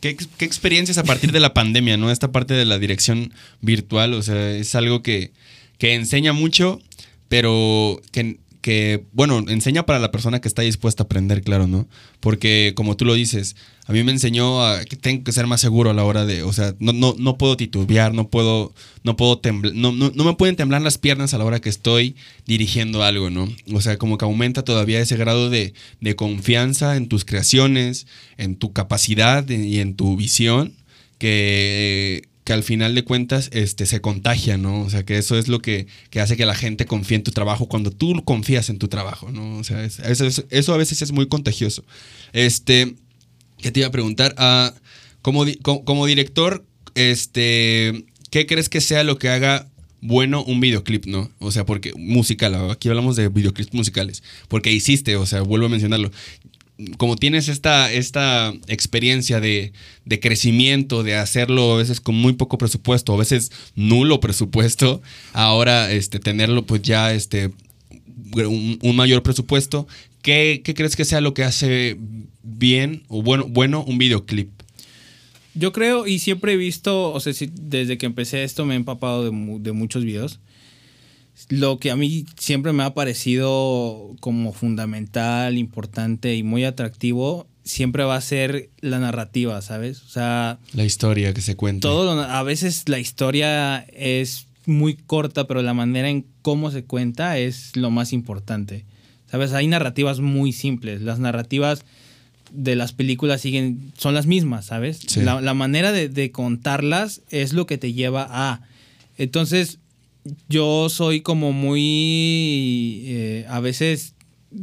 experiencias a partir de la pandemia, no? Esta parte de la dirección virtual, o sea, es algo que, que enseña mucho, pero que, que, bueno, enseña para la persona que está dispuesta a aprender, claro, ¿no? Porque como tú lo dices, a mí me enseñó a que tengo que ser más seguro a la hora de, o sea, no, no, no puedo titubear, no puedo, no puedo temblar, no, no, no, me pueden temblar las piernas a la hora que estoy dirigiendo algo, ¿no? O sea, como que aumenta todavía ese grado de, de confianza en tus creaciones, en tu capacidad y en tu visión, que que al final de cuentas este, se contagia, ¿no? O sea, que eso es lo que, hace que la gente confíe en tu trabajo cuando tú confías en tu trabajo, ¿no? O sea, eso, eso, a veces es muy contagioso. Este, ¿qué te iba a preguntar? Ah, como, como, director, este, ¿qué crees que sea lo que haga bueno un videoclip, ¿no? O sea, porque musical, aquí hablamos de videoclips musicales, porque hiciste, o sea, vuelvo a mencionarlo, como tienes esta, esta experiencia de, crecimiento, de hacerlo a veces con muy poco presupuesto, a veces nulo presupuesto, ahora este, tenerlo pues ya este, un, mayor presupuesto, ¿qué, crees que sea lo que hace bien o bueno, bueno un videoclip? Yo creo y siempre he visto, o sea, desde que empecé esto me he empapado de, de muchos videos lo que a mí siempre me ha parecido como fundamental, importante y muy atractivo, siempre va a ser la narrativa, ¿sabes? O sea... La historia que se cuenta. Todo a veces la historia es muy corta, pero la manera en cómo se cuenta es lo más importante. ¿Sabes? Hay narrativas muy simples. Las narrativas de las películas siguen, son las mismas, ¿sabes? La, manera de, de contarlas es lo que te lleva a... Entonces, yo soy como muy, eh, a veces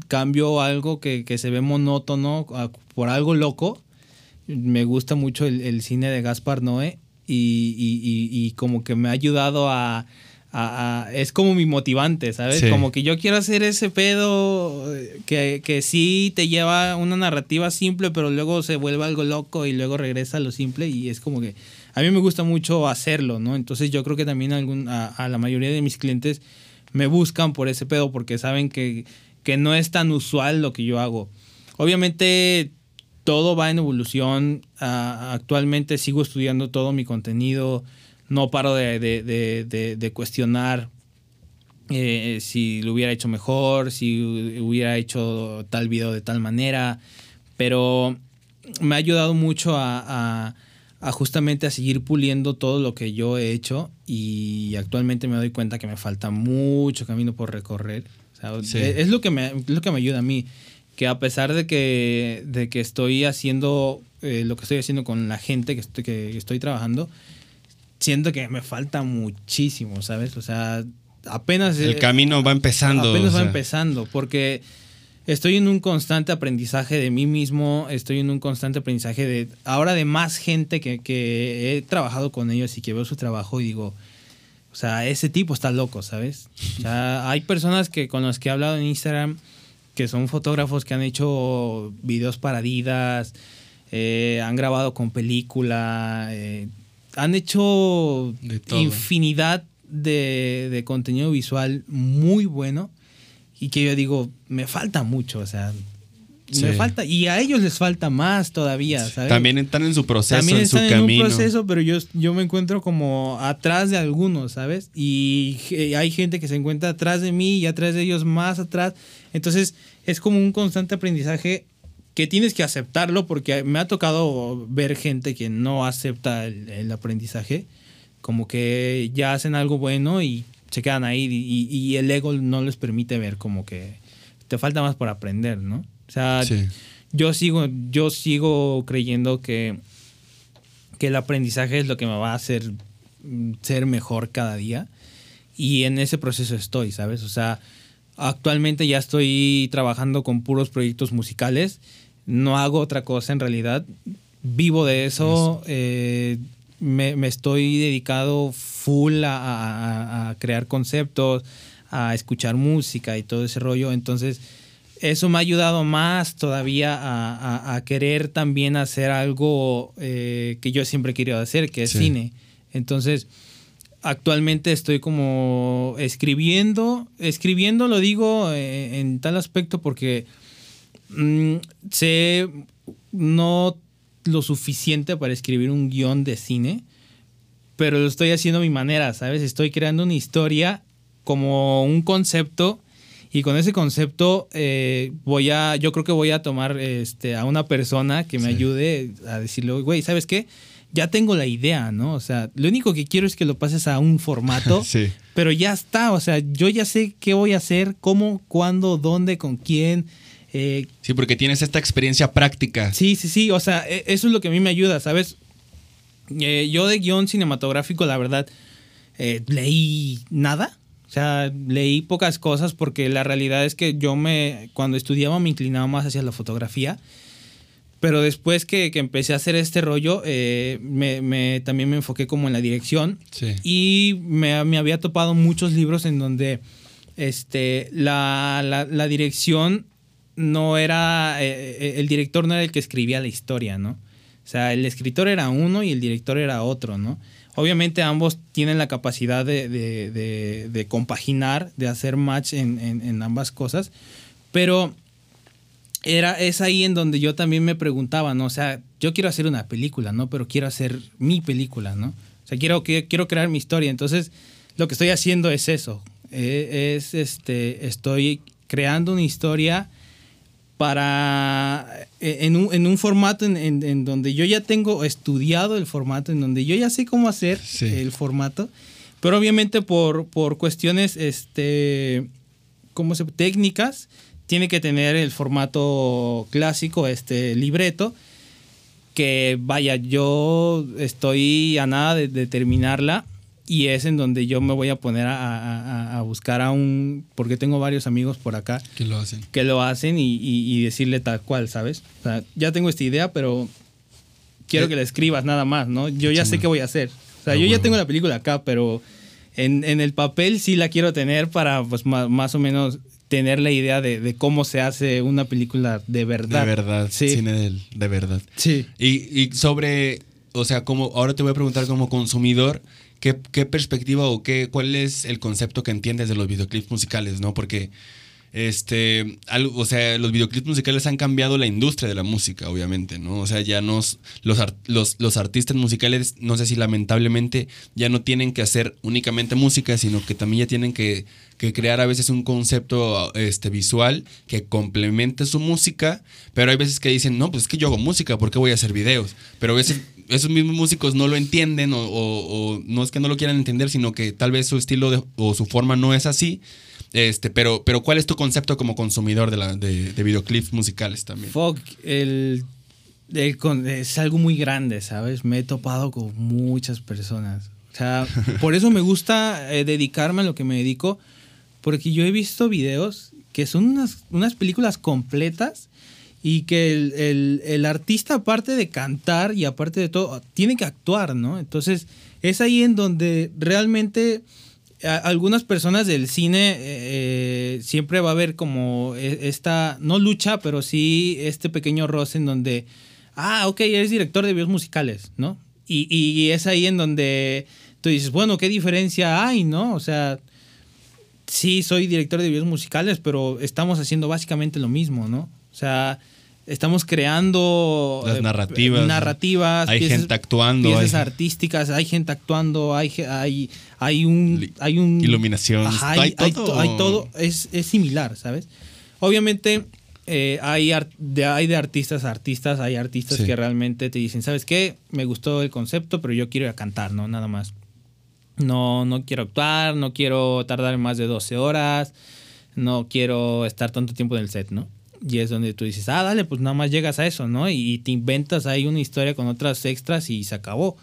cambio algo que, se ve monótono por algo loco. Me gusta mucho el, cine de Gaspar Noé y, como que me ha ayudado a, Es como mi motivante, ¿sabes? Como que yo quiero hacer ese pedo eh, que, que sí te lleva una narrativa simple, pero luego se vuelve algo loco y luego regresa a lo simple y es como que a mí me gusta mucho hacerlo, ¿no? Entonces yo creo que también a, la mayoría de mis clientes me buscan por ese pedo porque saben que, que no es tan usual lo que yo hago. Obviamente todo va en evolución. actualmente sigo estudiando todo mi contenido. No paro de, cuestionar eh, si lo hubiera hecho mejor, si hubiera hecho tal video de tal manera. Pero me ha ayudado mucho a justamente a seguir puliendo todo lo que yo he hecho y actualmente me doy cuenta que me falta mucho camino por recorrer. es, lo que me, lo que me ayuda a mí, que a pesar de que, de que estoy haciendo eh, lo que estoy haciendo con la gente que estoy, que estoy trabajando, siento que me falta muchísimo, ¿sabes? O sea, apenas... El camino va empezando. Apenas va empezando, porque estoy en un constante aprendizaje de mí mismo, estoy en un constante aprendizaje de ahora de más gente que, que he trabajado con ellos y que veo su trabajo y digo, o sea, ese tipo está loco, ¿sabes? O sea, hay personas que con las que he hablado en Instagram que son fotógrafos que han hecho videos para Adidas, eh, han grabado con película, eh, han hecho infinidad de, de, contenido visual muy bueno y que yo digo, me falta mucho, o sea, me falta, y a ellos les falta más todavía, ¿sabes? También están en su proceso, También en su están en un proceso, pero yo, yo me encuentro como atrás de algunos, ¿sabes? Y hay gente que se encuentra atrás de mí y atrás de ellos más atrás. Entonces, es como un constante aprendizaje que tienes que aceptarlo porque me ha tocado ver gente que no acepta el, aprendizaje, como que ya hacen algo bueno y se quedan ahí y, y el ego no les permite ver como que te falta más por aprender, ¿no? O sea, yo, sigo, yo sigo creyendo que, que el aprendizaje es lo que me va a hacer ser mejor cada día. Y en ese proceso estoy, ¿sabes? O sea, actualmente ya estoy trabajando con puros proyectos musicales. No hago otra cosa en realidad. Vivo de eso. Eh, me, estoy dedicado full a, a, crear conceptos, a escuchar música y todo ese rollo. Entonces, eso me ha ayudado más todavía a, querer también hacer algo eh, que yo siempre he querido hacer, que es cine. Entonces, actualmente estoy como escribiendo, escribiendo lo digo eh, en tal aspecto porque mm, sé no lo suficiente para escribir un guion de cine, pero lo estoy haciendo a mi manera, ¿sabes? Estoy creando una historia como un concepto y con ese concepto eh, voy a, yo creo que voy a tomar este, a una persona que me ayude a decirle, güey, ¿sabes qué? Ya tengo la idea, ¿no? O sea, lo único que quiero es que lo pases a un formato, pero ya está, o sea, yo ya sé qué voy a hacer, cómo, cuándo, dónde, con quién. Eh, sí, porque tienes esta experiencia práctica. Sí, sí, sí, o sea, e, eso es lo que a mí me ayuda, ¿sabes? Eh, yo de guion cinematográfico, la verdad, leí nada. O sea, leí pocas cosas porque la realidad es que yo me, cuando estudiaba me inclinaba más hacia la fotografía. Pero después que, empecé a hacer este rollo, eh, me, también me enfoqué como en la dirección. Y me, había topado muchos libros en donde este, la, dirección no era, eh, eh, el director no era el que escribía la historia, ¿no? O sea, el escritor era uno y el director era otro, ¿no? Obviamente ambos tienen la capacidad de, compaginar, de hacer match en, ambas cosas, pero era, es ahí en donde yo también me preguntaba, ¿no? O sea, yo quiero hacer una película, ¿no? Pero quiero hacer mi película, ¿no? O sea, quiero, quiero crear mi historia. Entonces, lo que estoy haciendo es eso. Eh, es, este, estoy creando una historia para eh, en un, en un formato en, en, donde yo ya tengo estudiado el formato, en donde yo ya sé cómo hacer el formato, pero obviamente por, por cuestiones este, ¿cómo se, técnicas, tiene que tener el formato clásico, este libreto, que vaya, yo estoy a nada de terminarla y es en donde yo me voy a poner a, buscar a un, porque tengo varios amigos por acá que lo hacen, que lo hacen y, decirle tal cual, ¿sabes? O sea, ya tengo esta idea, pero quiero eh, que la escribas nada más, ¿no? Yo ya sé qué voy a hacer. O sea, yo ya tengo la película acá, pero en, el papel sí la quiero tener para, pues, más, o menos tener la idea de, cómo se hace una película de verdad. De verdad, sí. cine de, de verdad. Sí. Y, y sobre, o sea, como ahora te voy a preguntar como consumidor, ¿Qué, perspectiva o qué, cuál es el concepto que entiendes de los videoclips musicales, no? Porque, este, o sea, los videoclips musicales han cambiado la industria de la música, obviamente, ¿no? O sea, ya nos, los, los, los artistas musicales, no sé si lamentablemente, ya no tienen que hacer únicamente música, sino que también ya tienen que, que crear a veces un concepto este, visual que complemente su música, pero hay veces que dicen, no, pues es que yo hago música, ¿por qué voy a hacer videos? Pero a veces esos mismos músicos no lo entienden o, no es que no lo quieran entender, sino que tal vez su estilo o su forma no es así. Este, pero, pero ¿cuál es tu concepto como consumidor de, la, de, videoclips musicales también? Fuck, el, es algo muy grande, ¿sabes? Me he topado con muchas personas. O sea, por eso me gusta eh, dedicarme a lo que me dedico, porque yo he visto videos que son unas, unas películas completas y que el, el, el, artista, aparte de cantar y aparte de todo, tiene que actuar, ¿no? Entonces, es ahí en donde realmente algunas personas del cine eh, siempre va a haber como e, esta, no lucha, pero sí este pequeño roce en donde, ah, ok, eres director de videos musicales, ¿no? Y, y es ahí en donde tú dices, bueno, ¿qué diferencia hay, no? O sea, sí, soy director de videos musicales, pero estamos haciendo básicamente lo mismo, ¿no? O sea, estamos creando las narrativas. narrativas hay gente actuando. Piezas artísticas, hay gente actuando, hay, hay, hay un... Hay un Iluminación. hay, todo. Hay, todo es, es, similar, ¿sabes? Obviamente eh, hay, de, hay de artistas a artistas, hay artistas que realmente te dicen, ¿sabes qué? Me gustó el concepto, pero yo quiero ir a cantar, ¿no? Nada más. No, no quiero actuar, no quiero tardar más de 12 horas, no quiero estar tanto tiempo en el set, ¿no? Y es donde tú dices, ah, dale, pues nada más llegas a eso, ¿no? Y te inventas ahí una historia con otras extras y se acabó.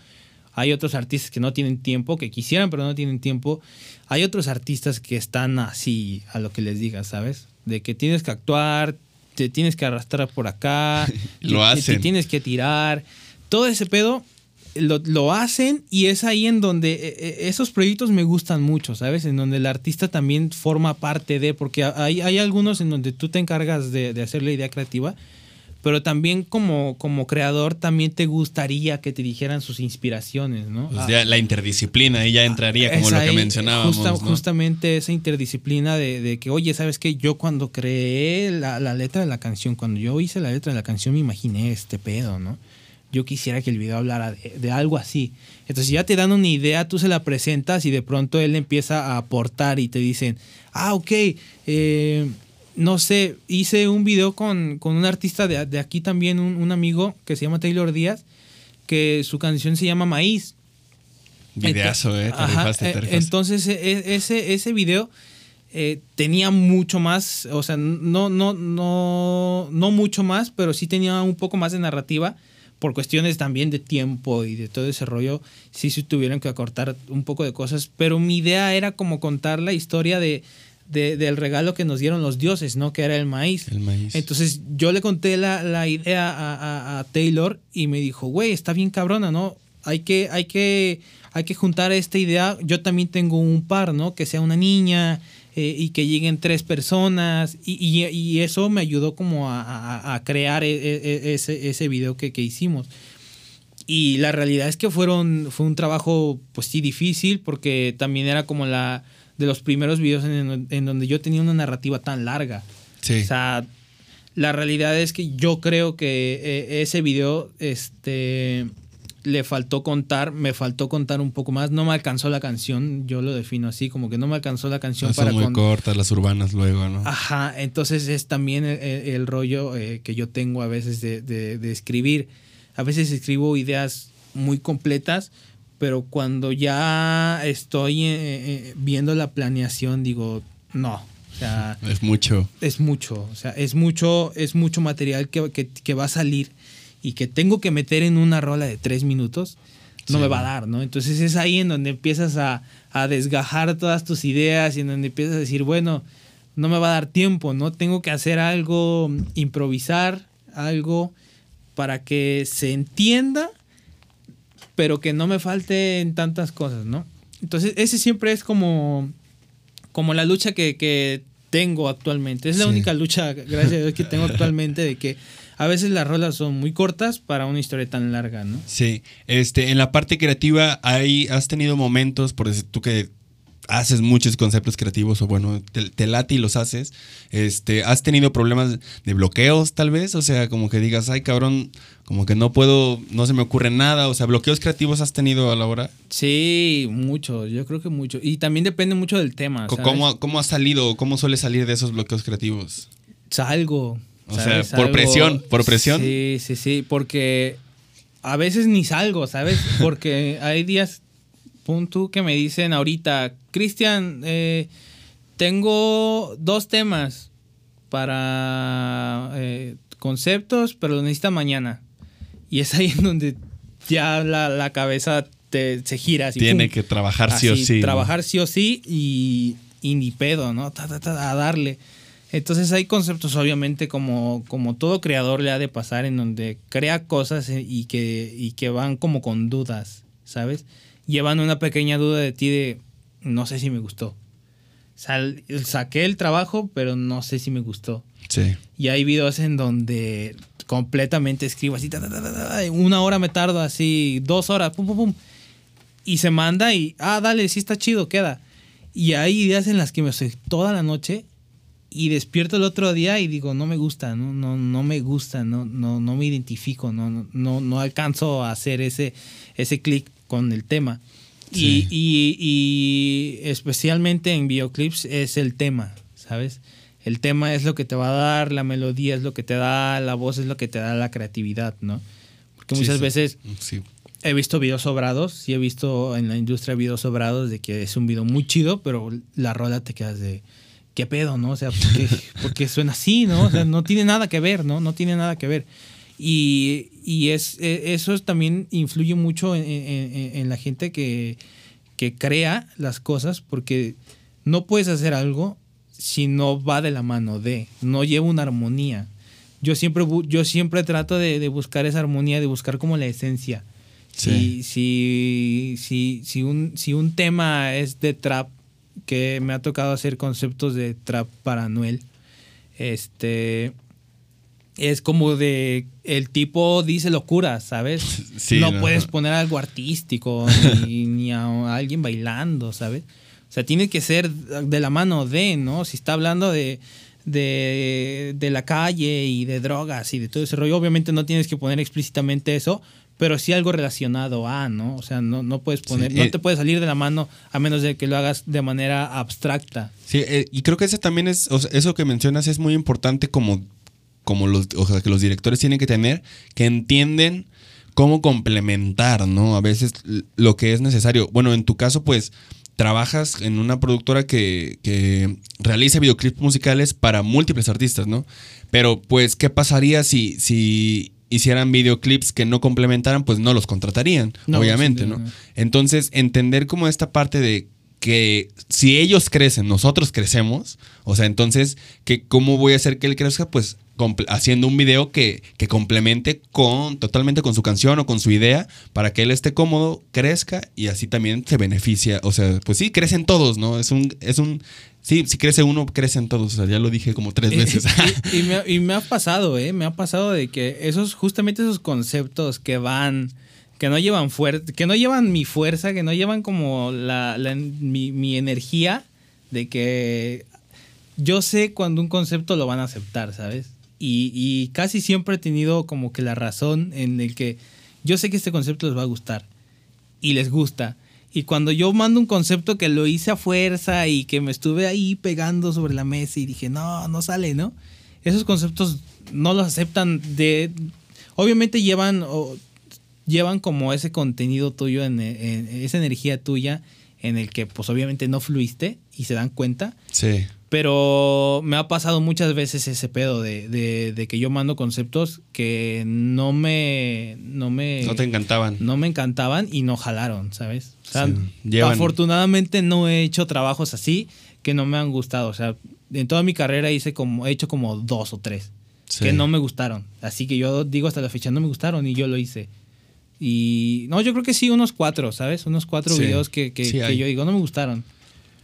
Hay otros artistas que no tienen tiempo, que quisieran, pero no tienen tiempo. Hay otros artistas que están así a lo que les digas, ¿sabes? De que tienes que actuar, te tienes que arrastrar por acá, lo hacen. te tienes que tirar. Todo ese pedo lo, hacen y es ahí en donde eh, eh, esos proyectos me gustan mucho, ¿sabes? En donde el artista también forma parte de, porque hay, hay algunos en donde tú te encargas de, de, hacer la idea creativa, pero también como, como creador también te gustaría que te dijeran sus inspiraciones, ¿no? Pues ya la interdisciplina ahí ya entraría como lo que mencionábamos. Justamente esa interdisciplina de, de, que, oye, ¿sabes qué? Yo cuando creé la, la letra de la canción, cuando yo hice la letra de la canción me imaginé este pedo, ¿no? Yo quisiera que el video hablara de, algo así. Entonces ya te dan una idea, tú se la presentas y de pronto él empieza a aportar y te dicen, ah, ok, eh, no sé, hice un video con, un artista de, aquí también, un, amigo que se llama Taylor Díaz, que su canción se llama Maíz. Videazo, eh, te Entonces e, e, ese, ese video... Eh, tenía mucho más, o sea, no, no, no, no mucho más, pero sí tenía un poco más de narrativa por cuestiones también de tiempo y de todo ese rollo, sí se tuvieron que acortar un poco de cosas, pero mi idea era como contar la historia de, del regalo que nos dieron los dioses, ¿no? Que era el maíz. El maíz. Entonces yo le conté la, idea a, Taylor y me dijo, güey, está bien cabrona, ¿no? Hay que, hay que, hay que juntar esta idea. Yo también tengo un par, ¿no? Que sea una niña, eh, y que lleguen tres personas y, eso me ayudó como a, crear e, e, e, ese, ese video que, hicimos. Y la realidad es que fueron, fue un trabajo, pues sí, difícil, porque también era como la de los primeros videos en, en donde yo tenía una narrativa tan larga. Sí. O sea, la realidad es que yo creo que eh, ese video, este, le faltó contar, me faltó contar un poco más. No me alcanzó la canción, yo lo defino así, como que no me alcanzó la canción para. Son muy cortas las urbanas luego, ¿no? Ajá, entonces es también el, rollo eh, que yo tengo a veces de, escribir. A veces escribo ideas muy completas, pero cuando ya estoy eh, eh, viendo la planeación, digo, no. O sea, es mucho. Es mucho. O sea, es mucho, es mucho material que, que va a salir y que tengo que meter en una rola de tres minutos, no me va a dar, ¿no? Entonces es ahí en donde empiezas a, desgajar todas tus ideas y en donde empiezas a decir, bueno, no me va a dar tiempo, ¿no? Tengo que hacer algo, improvisar algo para que se entienda, pero que no me falten tantas cosas, ¿no? Entonces ese siempre es como, como la lucha que, tengo actualmente. Es la única lucha, gracias a Dios, que tengo actualmente de que a veces las rolas son muy cortas para una historia tan larga, ¿no? Sí, este, en la parte creativa hay, has tenido momentos, por decir tú que haces muchos conceptos creativos o bueno, te, late y los haces, este, has tenido problemas de bloqueos tal vez, o sea, como que digas, ay cabrón, como que no puedo, no se me ocurre nada, o sea, bloqueos creativos has tenido a la hora. Sí, mucho, yo creo que mucho. Y también depende mucho del tema. ¿Cómo, ¿Cómo has salido, cómo suele salir de esos bloqueos creativos? Salgo, o sea, por presión, por presión. Sí, sí, sí, porque a veces ni salgo, ¿sabes? Porque hay días, punto, que me dicen ahorita, Cristian, eh, tengo dos temas para eh, conceptos, pero lo necesita mañana. Y es ahí en donde ya la, cabeza te, se gira así. Tiene pum. que trabajar sí o sí. ¿no? Trabajar sí o sí y, y ni pedo, ¿no? Ta, ta, ta, a darle. Entonces hay conceptos, obviamente, como, como todo creador le ha de pasar, en donde crea cosas y que, y que van como con dudas, ¿sabes? Llevan una pequeña duda de ti de, no sé si me gustó. Sal- saqué el trabajo, pero no sé si me gustó. Sí. Y hay videos en donde completamente escribo así, ta, ta, ta, ta, ta, una hora me tardo así, dos horas, pum, pum, pum. Y se manda y, ah, dale, sí está chido, queda. Y hay días en las que me estoy toda la noche y despierto el otro día y digo, no me gusta, no, no, no me gusta, no, no, no me identifico, no, no, no, no alcanzo a hacer ese, ese clic con el tema. Sí. Y, y- y especialmente en videoclips es el tema, ¿sabes? El tema es lo que te va a dar, la melodía es lo que te da, la voz es lo que te da la creatividad, ¿no? Porque muchas sí. veces Sí. he visto videos sobrados, sí he visto en la industria videos sobrados de que es un video muy chido, pero la rola te quedas de qué pedo, ¿no? O sea, ¿por qué, por qué suena así, no? O sea, no tiene nada que ver, ¿no? No tiene nada que ver. Y, y es, e- eso es- también influye mucho en, en- en- en la gente que, que crea las cosas, porque no puedes hacer algo si no va de la mano de, no lleva una armonía. Yo siempre, yo siempre trato de, de buscar esa armonía, de buscar como la esencia. Sí. Si, si, si, si, un, si un tema es de trap, que me ha tocado hacer conceptos de trap para Noel, este es como de el tipo dice locura, ¿sabes? Sí, no, no. puedes poner algo artístico ni, ni a alguien bailando, ¿sabes? O sea, tiene que ser de la mano de, ¿no? Si está hablando de, de, de la calle y de drogas y de todo ese rollo, obviamente no tienes que poner explícitamente eso, pero sí algo relacionado a, ¿no? O sea, no, no puedes poner, Sí, no eh, te puede salir de la mano a menos de que lo hagas de manera abstracta. Sí, eh, y creo que ese también es, o sea, eso que mencionas es muy importante como, como los, o sea, que los directores tienen que tener, que entienden cómo complementar, ¿no? A veces lo que es necesario. Bueno, en tu caso, pues, trabajas en una productora que, que realiza videoclips musicales para múltiples artistas, ¿no? Pero, pues, ¿qué pasaría si, si hicieran videoclips que no complementaran? Pues no los contratarían, No, obviamente, ¿no? Entonces, entender como esta parte de que si ellos crecen, nosotros crecemos, o sea, entonces, que ¿cómo voy a hacer que él crezca? Pues haciendo un video que, que complemente con totalmente con su canción o con su idea para que él esté cómodo, crezca y así también se beneficia. O sea, pues sí, crecen todos, ¿no? Es un, es un, sí, si crece uno, crecen todos. O sea, ya lo dije como tres veces. y, y me, y me ha pasado, ¿eh? Me ha pasado de que esos, justamente esos conceptos que van, que no llevan fuerza, que no llevan mi fuerza, que no llevan como la, la- mi, mi energía de que yo sé cuando un concepto lo van a aceptar, ¿sabes? Y, y casi siempre he tenido como que la razón en el que yo sé que este concepto les va a gustar y les gusta. Y cuando yo mando un concepto que lo hice a fuerza y que me estuve ahí pegando sobre la mesa y dije, no, no sale, ¿no? Esos conceptos no los aceptan de... Obviamente llevan, o- llevan como ese contenido tuyo, en, en- esa energía tuya en el que pues obviamente no fluiste y se dan cuenta. sí. Pero me ha pasado muchas veces ese pedo de, de- de que yo mando conceptos que no me... No me No te encantaban. no me encantaban y no jalaron, ¿sabes? O sea, Sí, afortunadamente no he hecho trabajos así que no me han gustado. O sea, en toda mi carrera hice como, he hecho como dos o tres Sí. que no me gustaron. Así que yo digo hasta la fecha no me gustaron y yo lo hice. Y no, yo creo que sí, unos cuatro, ¿sabes? Unos cuatro Sí. videos que, que- que yo digo no me gustaron.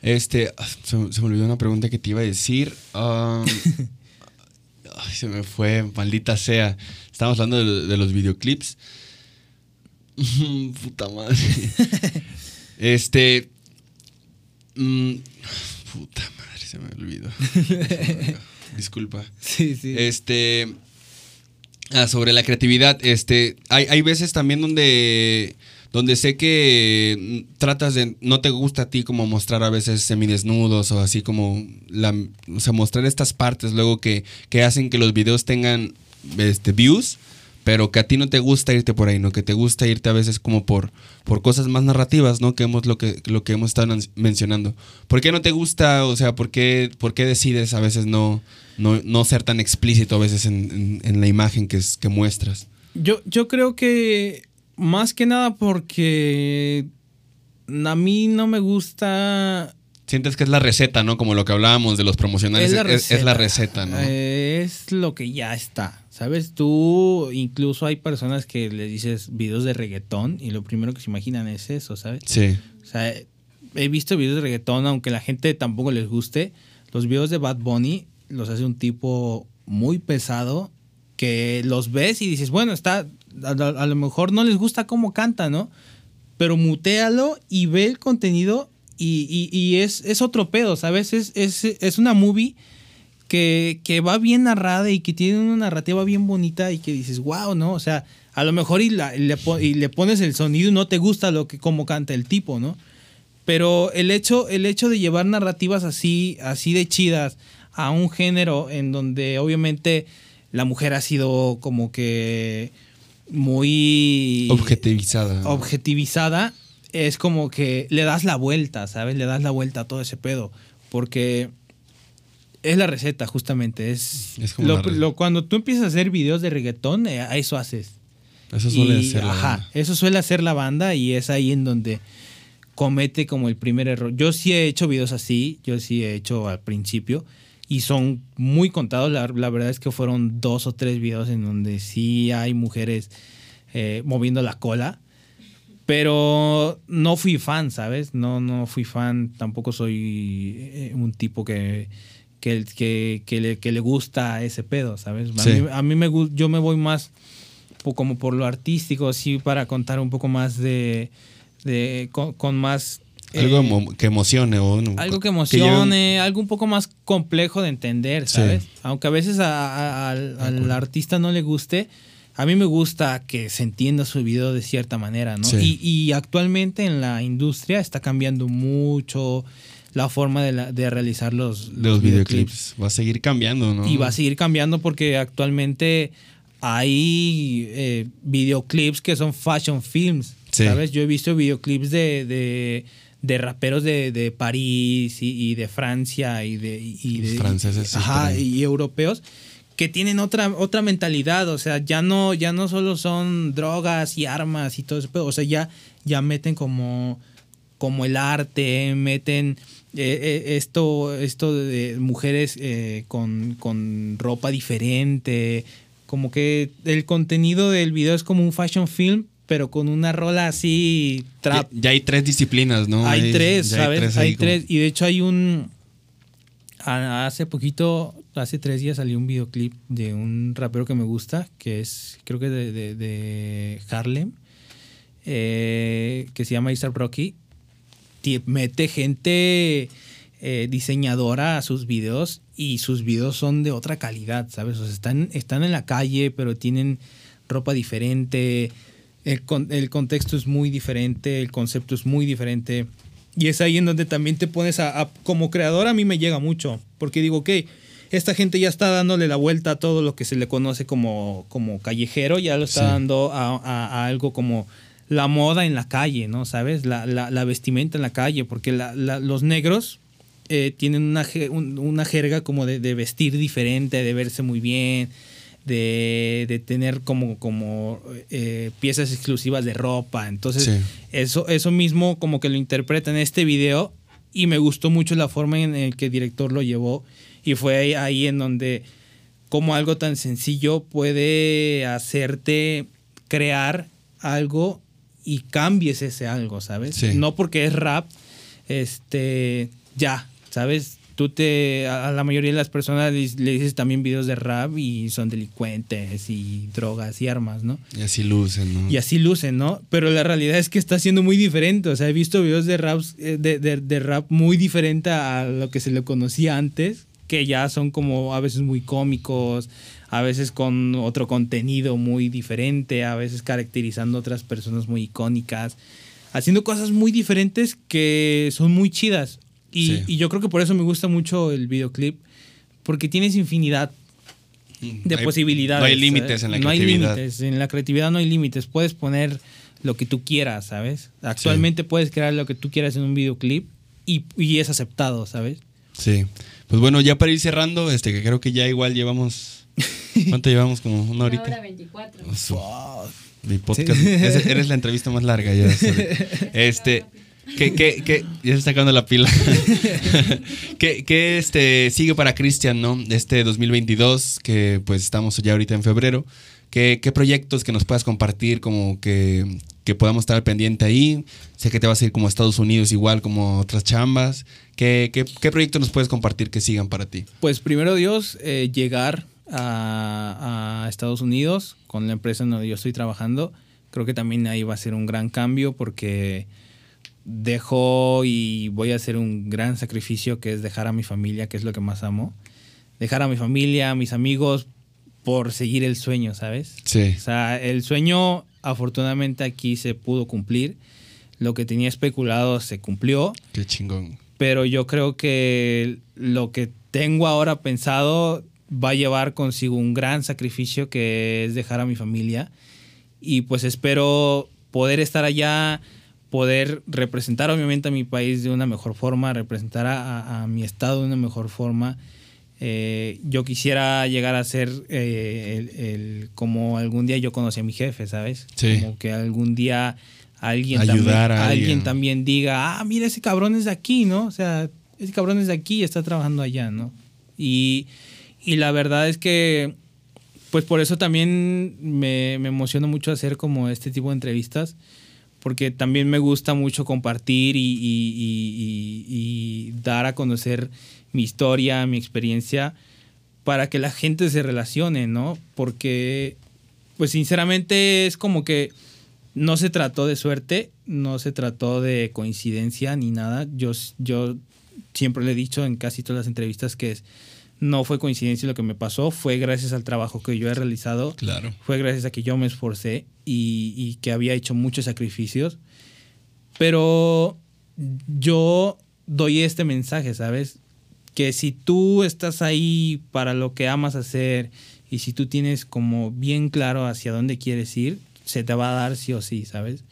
Este, ah, se, me- se me olvidó una pregunta que te iba a decir. Um, ay, se me fue, maldita sea. Estábamos hablando de, de los videoclips. Puta madre. Este. mm, puta madre, se me olvidó. Disculpa. Sí, sí. Este. ah, sobre la creatividad. Este. Hay, hay veces también donde. Donde sé que mm, tratas de. No te gusta a ti como mostrar a veces semidesnudos o así como. La, o sea, mostrar estas partes luego que, que hacen que los videos tengan este, views. Pero que a ti no te gusta irte por ahí, ¿no? Que te gusta irte a veces como por, por cosas más narrativas, ¿no? Que hemos lo que, lo que hemos estado nan- mencionando. ¿Por qué no te gusta? O sea, ¿por qué, por qué decides a veces no, no, no ser tan explícito a veces en, en- en la imagen que, es, que muestras? Yo, yo creo que Más que nada porque a mí no me gusta Sientes que es la receta, ¿no? Como lo que hablábamos de los promocionales. Es la Es, es la receta. receta, ¿no? Es lo que ya está. ¿Sabes? Tú, incluso hay personas que le dices videos de reggaetón y lo primero que se imaginan es eso, ¿sabes? sí. O sea, he visto videos de reggaetón, aunque la gente tampoco les guste. Los videos de Bad Bunny los hace un tipo muy pesado que los ves y dices, bueno, está, a, lo mejor no les gusta cómo canta, ¿no? Pero mutealo y ve el contenido y, y- es, es otro pedo, ¿sabes? Es, es, es una movie que, que va bien narrada y que tiene una narrativa bien bonita y que dices, wow, ¿no? O sea, a lo mejor y, la- y le pones el sonido y no te gusta lo que cómo canta el tipo, ¿no? Pero el hecho, el hecho de llevar narrativas así, así de chidas a un género en donde obviamente la mujer ha sido como que muy Objetivizada. objetivizada, es como que le das la vuelta, ¿sabes? Le das la vuelta a todo ese pedo. Porque es la receta, justamente. Es, Es como lo- cuando tú empiezas a hacer videos de reggaetón, eh, a eso haces. Eso suele Y, ser la ajá, banda. eso suele hacer la banda y es ahí en donde comete como el primer error. Yo sí he hecho videos así, yo sí he hecho al principio y son muy contados. La, la verdad es que fueron dos o tres videos en donde sí hay mujeres eh, moviendo la cola. Pero no fui fan, ¿sabes? No, no fui fan. Tampoco soy eh, un tipo que, que, que, que le, que le gusta ese pedo, ¿sabes? A Sí. mí, a mí me yo me voy más como por lo artístico, así para contar un poco más de. de con, con más. Algo eh, emo- que emocione. O, no, algo que emocione, algo un poco más complejo de entender, Sí. ¿sabes? Aunque a veces a- a- al, al artista no le guste, a mí me gusta que se entienda su video de cierta manera, ¿no? Sí. Y, y actualmente en la industria está cambiando mucho la forma de, la- de realizar los, los videoclips. Va a seguir cambiando, ¿no? y va a seguir cambiando porque actualmente hay eh, videoclips que son fashion films. Sí. ¿Sabes? Yo he visto videoclips de, de, de raperos de, de París y, y de Francia y de. y de- franceses, sí, ajá, y europeos que tienen otra, otra mentalidad. O sea, ya no, ya no solo son drogas y armas y todo eso, pero, o sea, ya, ya meten como, como el arte, meten eh, eh, esto, esto de mujeres eh, con, con ropa diferente. Como que el contenido del video es como un fashion film, pero con una rola así trap. Ya, ya hay tres disciplinas, ¿no? Hay tres, ¿sabes? Hay tres. Y de hecho hay un... Hace poquito, hace tres días salió un videoclip de un rapero que me gusta, que es, creo que de, de- de Harlem, eh, que se llama Isar Brocky. Tie- Mete gente eh, diseñadora a sus videos y sus videos son de otra calidad, ¿sabes? O sea, están, están en la calle, pero tienen ropa diferente, el, con- el contexto es muy diferente, el concepto es muy diferente. Y es ahí en donde también te pones a, a- como creador a mí me llega mucho, porque digo, ok, esta gente ya está dándole la vuelta a todo lo que se le conoce como, como callejero, ya lo está Sí. dando a, a- a algo como la moda en la calle, ¿no? ¿Sabes? La, la- la vestimenta en la calle, porque la- los negros eh, tienen una, una jerga como de, de vestir diferente, de verse muy bien, de, de tener como, como eh, piezas exclusivas de ropa. Entonces, Sí. eso, eso mismo como que lo interpreta en este video y me gustó mucho la forma en el que el director lo llevó y fue ahí, ahí en donde como algo tan sencillo puede hacerte crear algo y cambies ese algo, ¿sabes? Sí. No porque es rap, este, ya, ¿sabes? Tú te, a la mayoría de las personas le, le dices también videos de rap y son delincuentes y drogas y armas, ¿no? Y así lucen, ¿no? Y así lucen, ¿no? Pero la realidad es que está siendo muy diferente. O sea, he visto videos de, raps, eh, de, de- de rap muy diferente a lo que se le conocía antes, que ya son como a veces muy cómicos, a veces con otro contenido muy diferente, a veces caracterizando a otras personas muy icónicas, haciendo cosas muy diferentes que son muy chidas. Y, Sí. y yo creo que por eso me gusta mucho el videoclip, porque tienes infinidad de Hay- posibilidades. No hay límites ¿sabes? en la no creatividad. hay límites. En la creatividad no hay límites. Puedes poner lo que tú quieras, ¿sabes? Actualmente puedes crear lo que tú quieras en un videoclip y, y es aceptado, ¿sabes? Sí. Pues bueno, ya para ir cerrando, este, que creo que ya igual llevamos ¿Cuánto llevamos? Como una horita. Una hora 24. Mi podcast. es- eres la entrevista más larga ya. sorry. Este. ¿Qué, qué, qué? Ya se está sacando la pila. ¿Qué, qué, este, sigue para Cristian, no? Este 2022, que pues estamos ya ahorita en febrero. ¿Qué, qué proyectos que nos puedas compartir como que, que podamos estar pendiente ahí? Sé que te vas a ir como a Estados Unidos igual como otras chambas. ¿Qué, qué, qué proyectos nos puedes compartir que sigan para ti? Pues primero Dios, eh, llegar a, a Estados Unidos con la empresa en donde yo estoy trabajando. Creo que también ahí va a ser un gran cambio porque dejo y voy a hacer un gran sacrificio que es dejar a mi familia, que es lo que más amo. Dejar a mi familia, a mis amigos, por seguir el sueño, ¿sabes? Sí. O sea, el sueño afortunadamente aquí se pudo cumplir. Lo que tenía especulado se cumplió Qué chingón. pero yo creo que lo que tengo ahora pensado va a llevar consigo un gran sacrificio que es dejar a mi familia y pues espero poder estar allá, poder representar obviamente a mi país de una mejor forma, representar a, a- mi estado de una mejor forma. Eh, yo quisiera llegar a ser eh, el, el- como algún día yo conocí a mi jefe, ¿sabes? Sí. Como que algún día alguien, Ayudar también, a alguien. alguien también diga, ah, mira, ese cabrón es de aquí, ¿no? O sea, ese cabrón es de aquí y está trabajando allá, ¿no? Y, y la verdad es que, pues por eso también me, me emociona mucho hacer como este tipo de entrevistas, porque también me gusta mucho compartir y, y- dar a conocer mi historia, mi experiencia, para que la gente se relacione, ¿no? Porque, pues sinceramente es como que no se trató de suerte, no se trató de coincidencia ni nada. Yo, yo siempre le he dicho en casi todas las entrevistas que es, no fue coincidencia lo que me pasó, fue gracias al trabajo que yo he realizado, Claro. fue gracias a que yo me esforcé y, y que había hecho muchos sacrificios. Pero yo doy este mensaje, ¿sabes? Que si tú estás ahí para lo que amas hacer y si tú tienes como bien claro hacia dónde quieres ir, se te va a dar sí o sí, ¿sabes?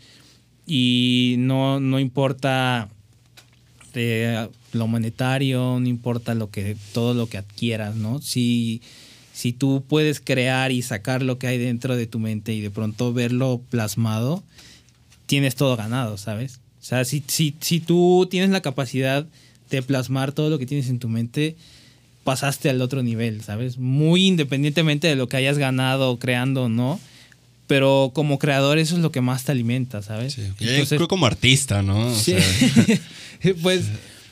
Y no, no importa eh, lo monetario, no importa lo que, todo lo que adquieras, ¿no? Si, si tú puedes crear y sacar lo que hay dentro de tu mente y de pronto verlo plasmado, tienes todo ganado, ¿sabes? O sea, si, si, si tú tienes la capacidad de plasmar todo lo que tienes en tu mente, pasaste al otro nivel, ¿sabes? Muy independientemente de lo que hayas ganado creando o no, pero como creador eso es lo que más te alimenta, ¿sabes? Sí. Entonces- Yo creo como artista, ¿no? O Sí. sea, pues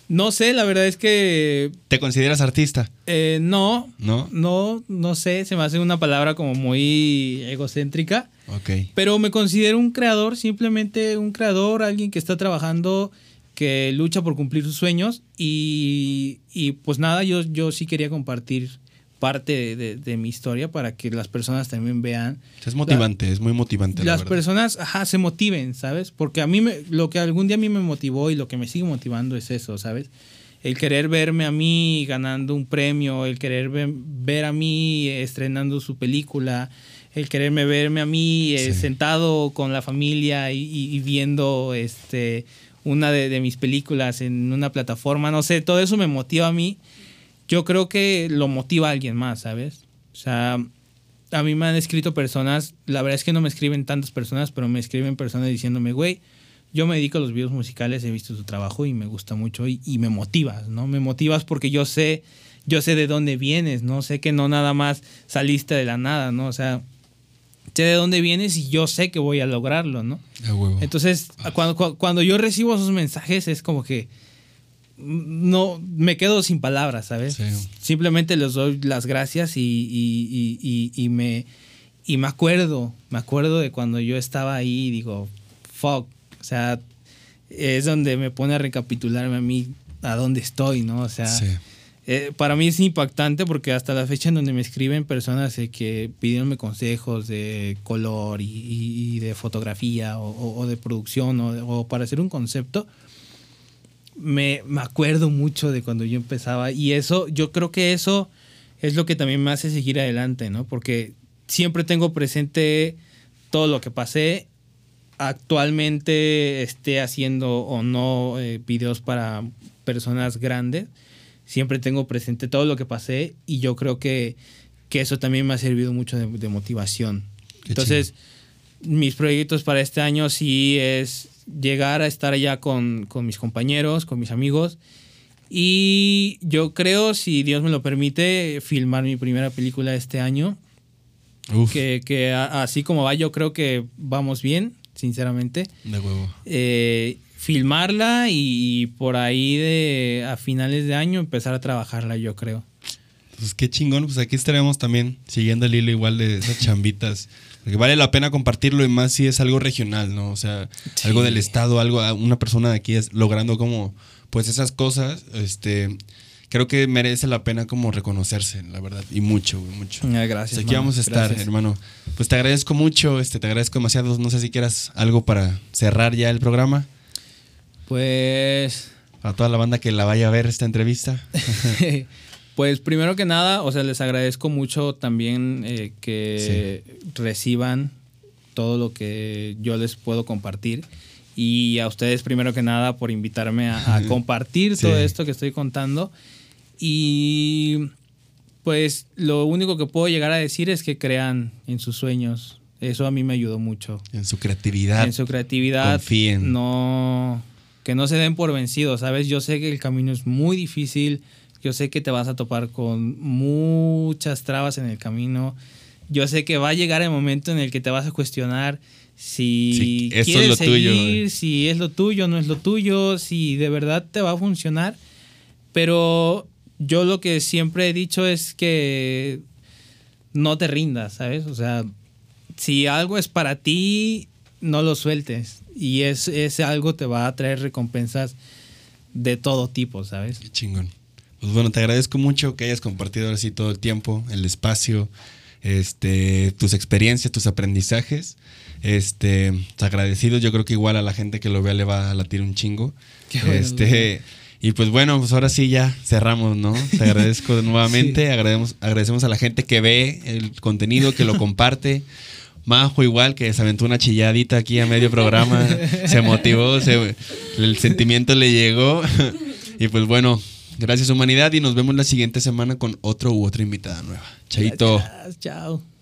no sé, la verdad es que ¿Te consideras artista? eh, no, ¿No? no, no sé, se me hace una palabra como muy egocéntrica, Ok. pero me considero un creador, simplemente un creador, alguien que está trabajando, que lucha por cumplir sus sueños y, y pues nada, yo, yo sí quería compartir parte de, de- de mi historia para que las personas también vean Es motivante, es muy motivante. la las personas ajá, se motiven, ¿sabes? Porque a mí me, lo que algún día a mí me motivó y lo que me sigue motivando es eso, ¿sabes? El querer verme a mí ganando un premio, el querer ve- ver a mí estrenando su película, el quererme verme a mí eh, sentado con la familia y, y- y viendo este una de, de mis películas en una plataforma, no sé, todo eso me motiva a mí. Yo creo que lo motiva a alguien más, ¿sabes? O sea, a mí me han escrito personas, la verdad es que no me escriben tantas personas, pero me escriben personas diciéndome, güey, yo me dedico a los videos musicales, he visto tu trabajo y me gusta mucho y, y me motivas, ¿no? Me motivas porque yo sé, yo sé de dónde vienes, ¿no? Sé que no nada más saliste de la nada, ¿no? O sea, sé de dónde vienes y yo sé que voy a lograrlo, ¿no? Huevo. Entonces, cuando, cu- cuando yo recibo esos mensajes es como que no me quedo sin palabras, ¿sabes? Sí. Simplemente les doy las gracias y, y- y- me, y me acuerdo, me acuerdo de cuando yo estaba ahí y digo, fuck, o sea, es donde me pone a recapitularme a mí a dónde estoy, ¿no? O sea, Sí. eh, para mí es impactante porque hasta la fecha en donde me escriben personas que pidieronme consejos de color y, de fotografía o, o- o de producción o, o para hacer un concepto, me, me acuerdo mucho de cuando yo empezaba y eso, yo creo que eso es lo que también me hace seguir adelante, ¿no? Porque siempre tengo presente todo lo que pasé. Actualmente esté haciendo o no eh, videos para personas grandes, siempre tengo presente todo lo que pasé y yo creo que, que eso también me ha servido mucho de, de motivación. Entonces, mis proyectos para este año sí es llegar a estar allá con, con mis compañeros, con mis amigos. Y yo creo, si Dios me lo permite, filmar mi primera película este año. Uf, Que, que a- así como va, yo creo que vamos bien, sinceramente. de huevo. Eh, filmarla y por ahí de a finales de año empezar a trabajarla, yo creo. Pues qué chingón, pues aquí estaremos también siguiendo el hilo igual de esas chambitas. Vale la pena compartirlo y más si es algo regional, ¿no? O sea, Sí. algo del estado, algo, una persona de aquí es logrando como, pues esas cosas, este, creo que merece la pena como reconocerse, la verdad, y mucho, güey, mucho. Gracias. Pues aquí mano, vamos a estar, gracias. hermano. Pues te agradezco mucho, este, te agradezco demasiado. No sé si quieras algo para cerrar ya el programa. Pues A toda la banda que la vaya a ver esta entrevista. Pues primero que nada, o sea, les agradezco mucho también eh, que reciban todo lo que yo les puedo compartir. Y a ustedes primero que nada por invitarme a, a compartir Sí. todo esto que estoy contando. Y pues lo único que puedo llegar a decir es que crean en sus sueños. Eso a mí me ayudó mucho. En su creatividad. En su creatividad. confíen. No. Que no se den por vencidos, ¿sabes? Yo sé que el camino es muy difícil. Yo sé que te vas a topar con muchas trabas en el camino. Yo sé que va a llegar el momento en el que te vas a cuestionar si eso es quieres lo tuyo, seguir, güey. si es lo tuyo, no es lo tuyo, si de verdad te va a funcionar. Pero yo lo que siempre he dicho es que no te rindas, ¿sabes? O sea, si algo es para ti, no lo sueltes. Y es, ese algo te va a traer recompensas de todo tipo, ¿sabes? Qué chingón. Pues bueno, te agradezco mucho que hayas compartido ahora sí todo el tiempo, el espacio, este, tus experiencias, tus aprendizajes. Este, agradecido, yo creo que igual a la gente que lo vea le va a latir un chingo. Qué este, y pues bueno, pues ahora sí ya cerramos, ¿no? Te agradezco nuevamente, agradecemos, agradecemos a la gente que ve el contenido, que lo comparte. Majo igual, que se aventó una chilladita aquí a medio programa, se motivó, se- el sentimiento le llegó. Y pues bueno, gracias humanidad y nos vemos la siguiente semana con otro u otra invitada nueva. Chaito. Gracias, chao.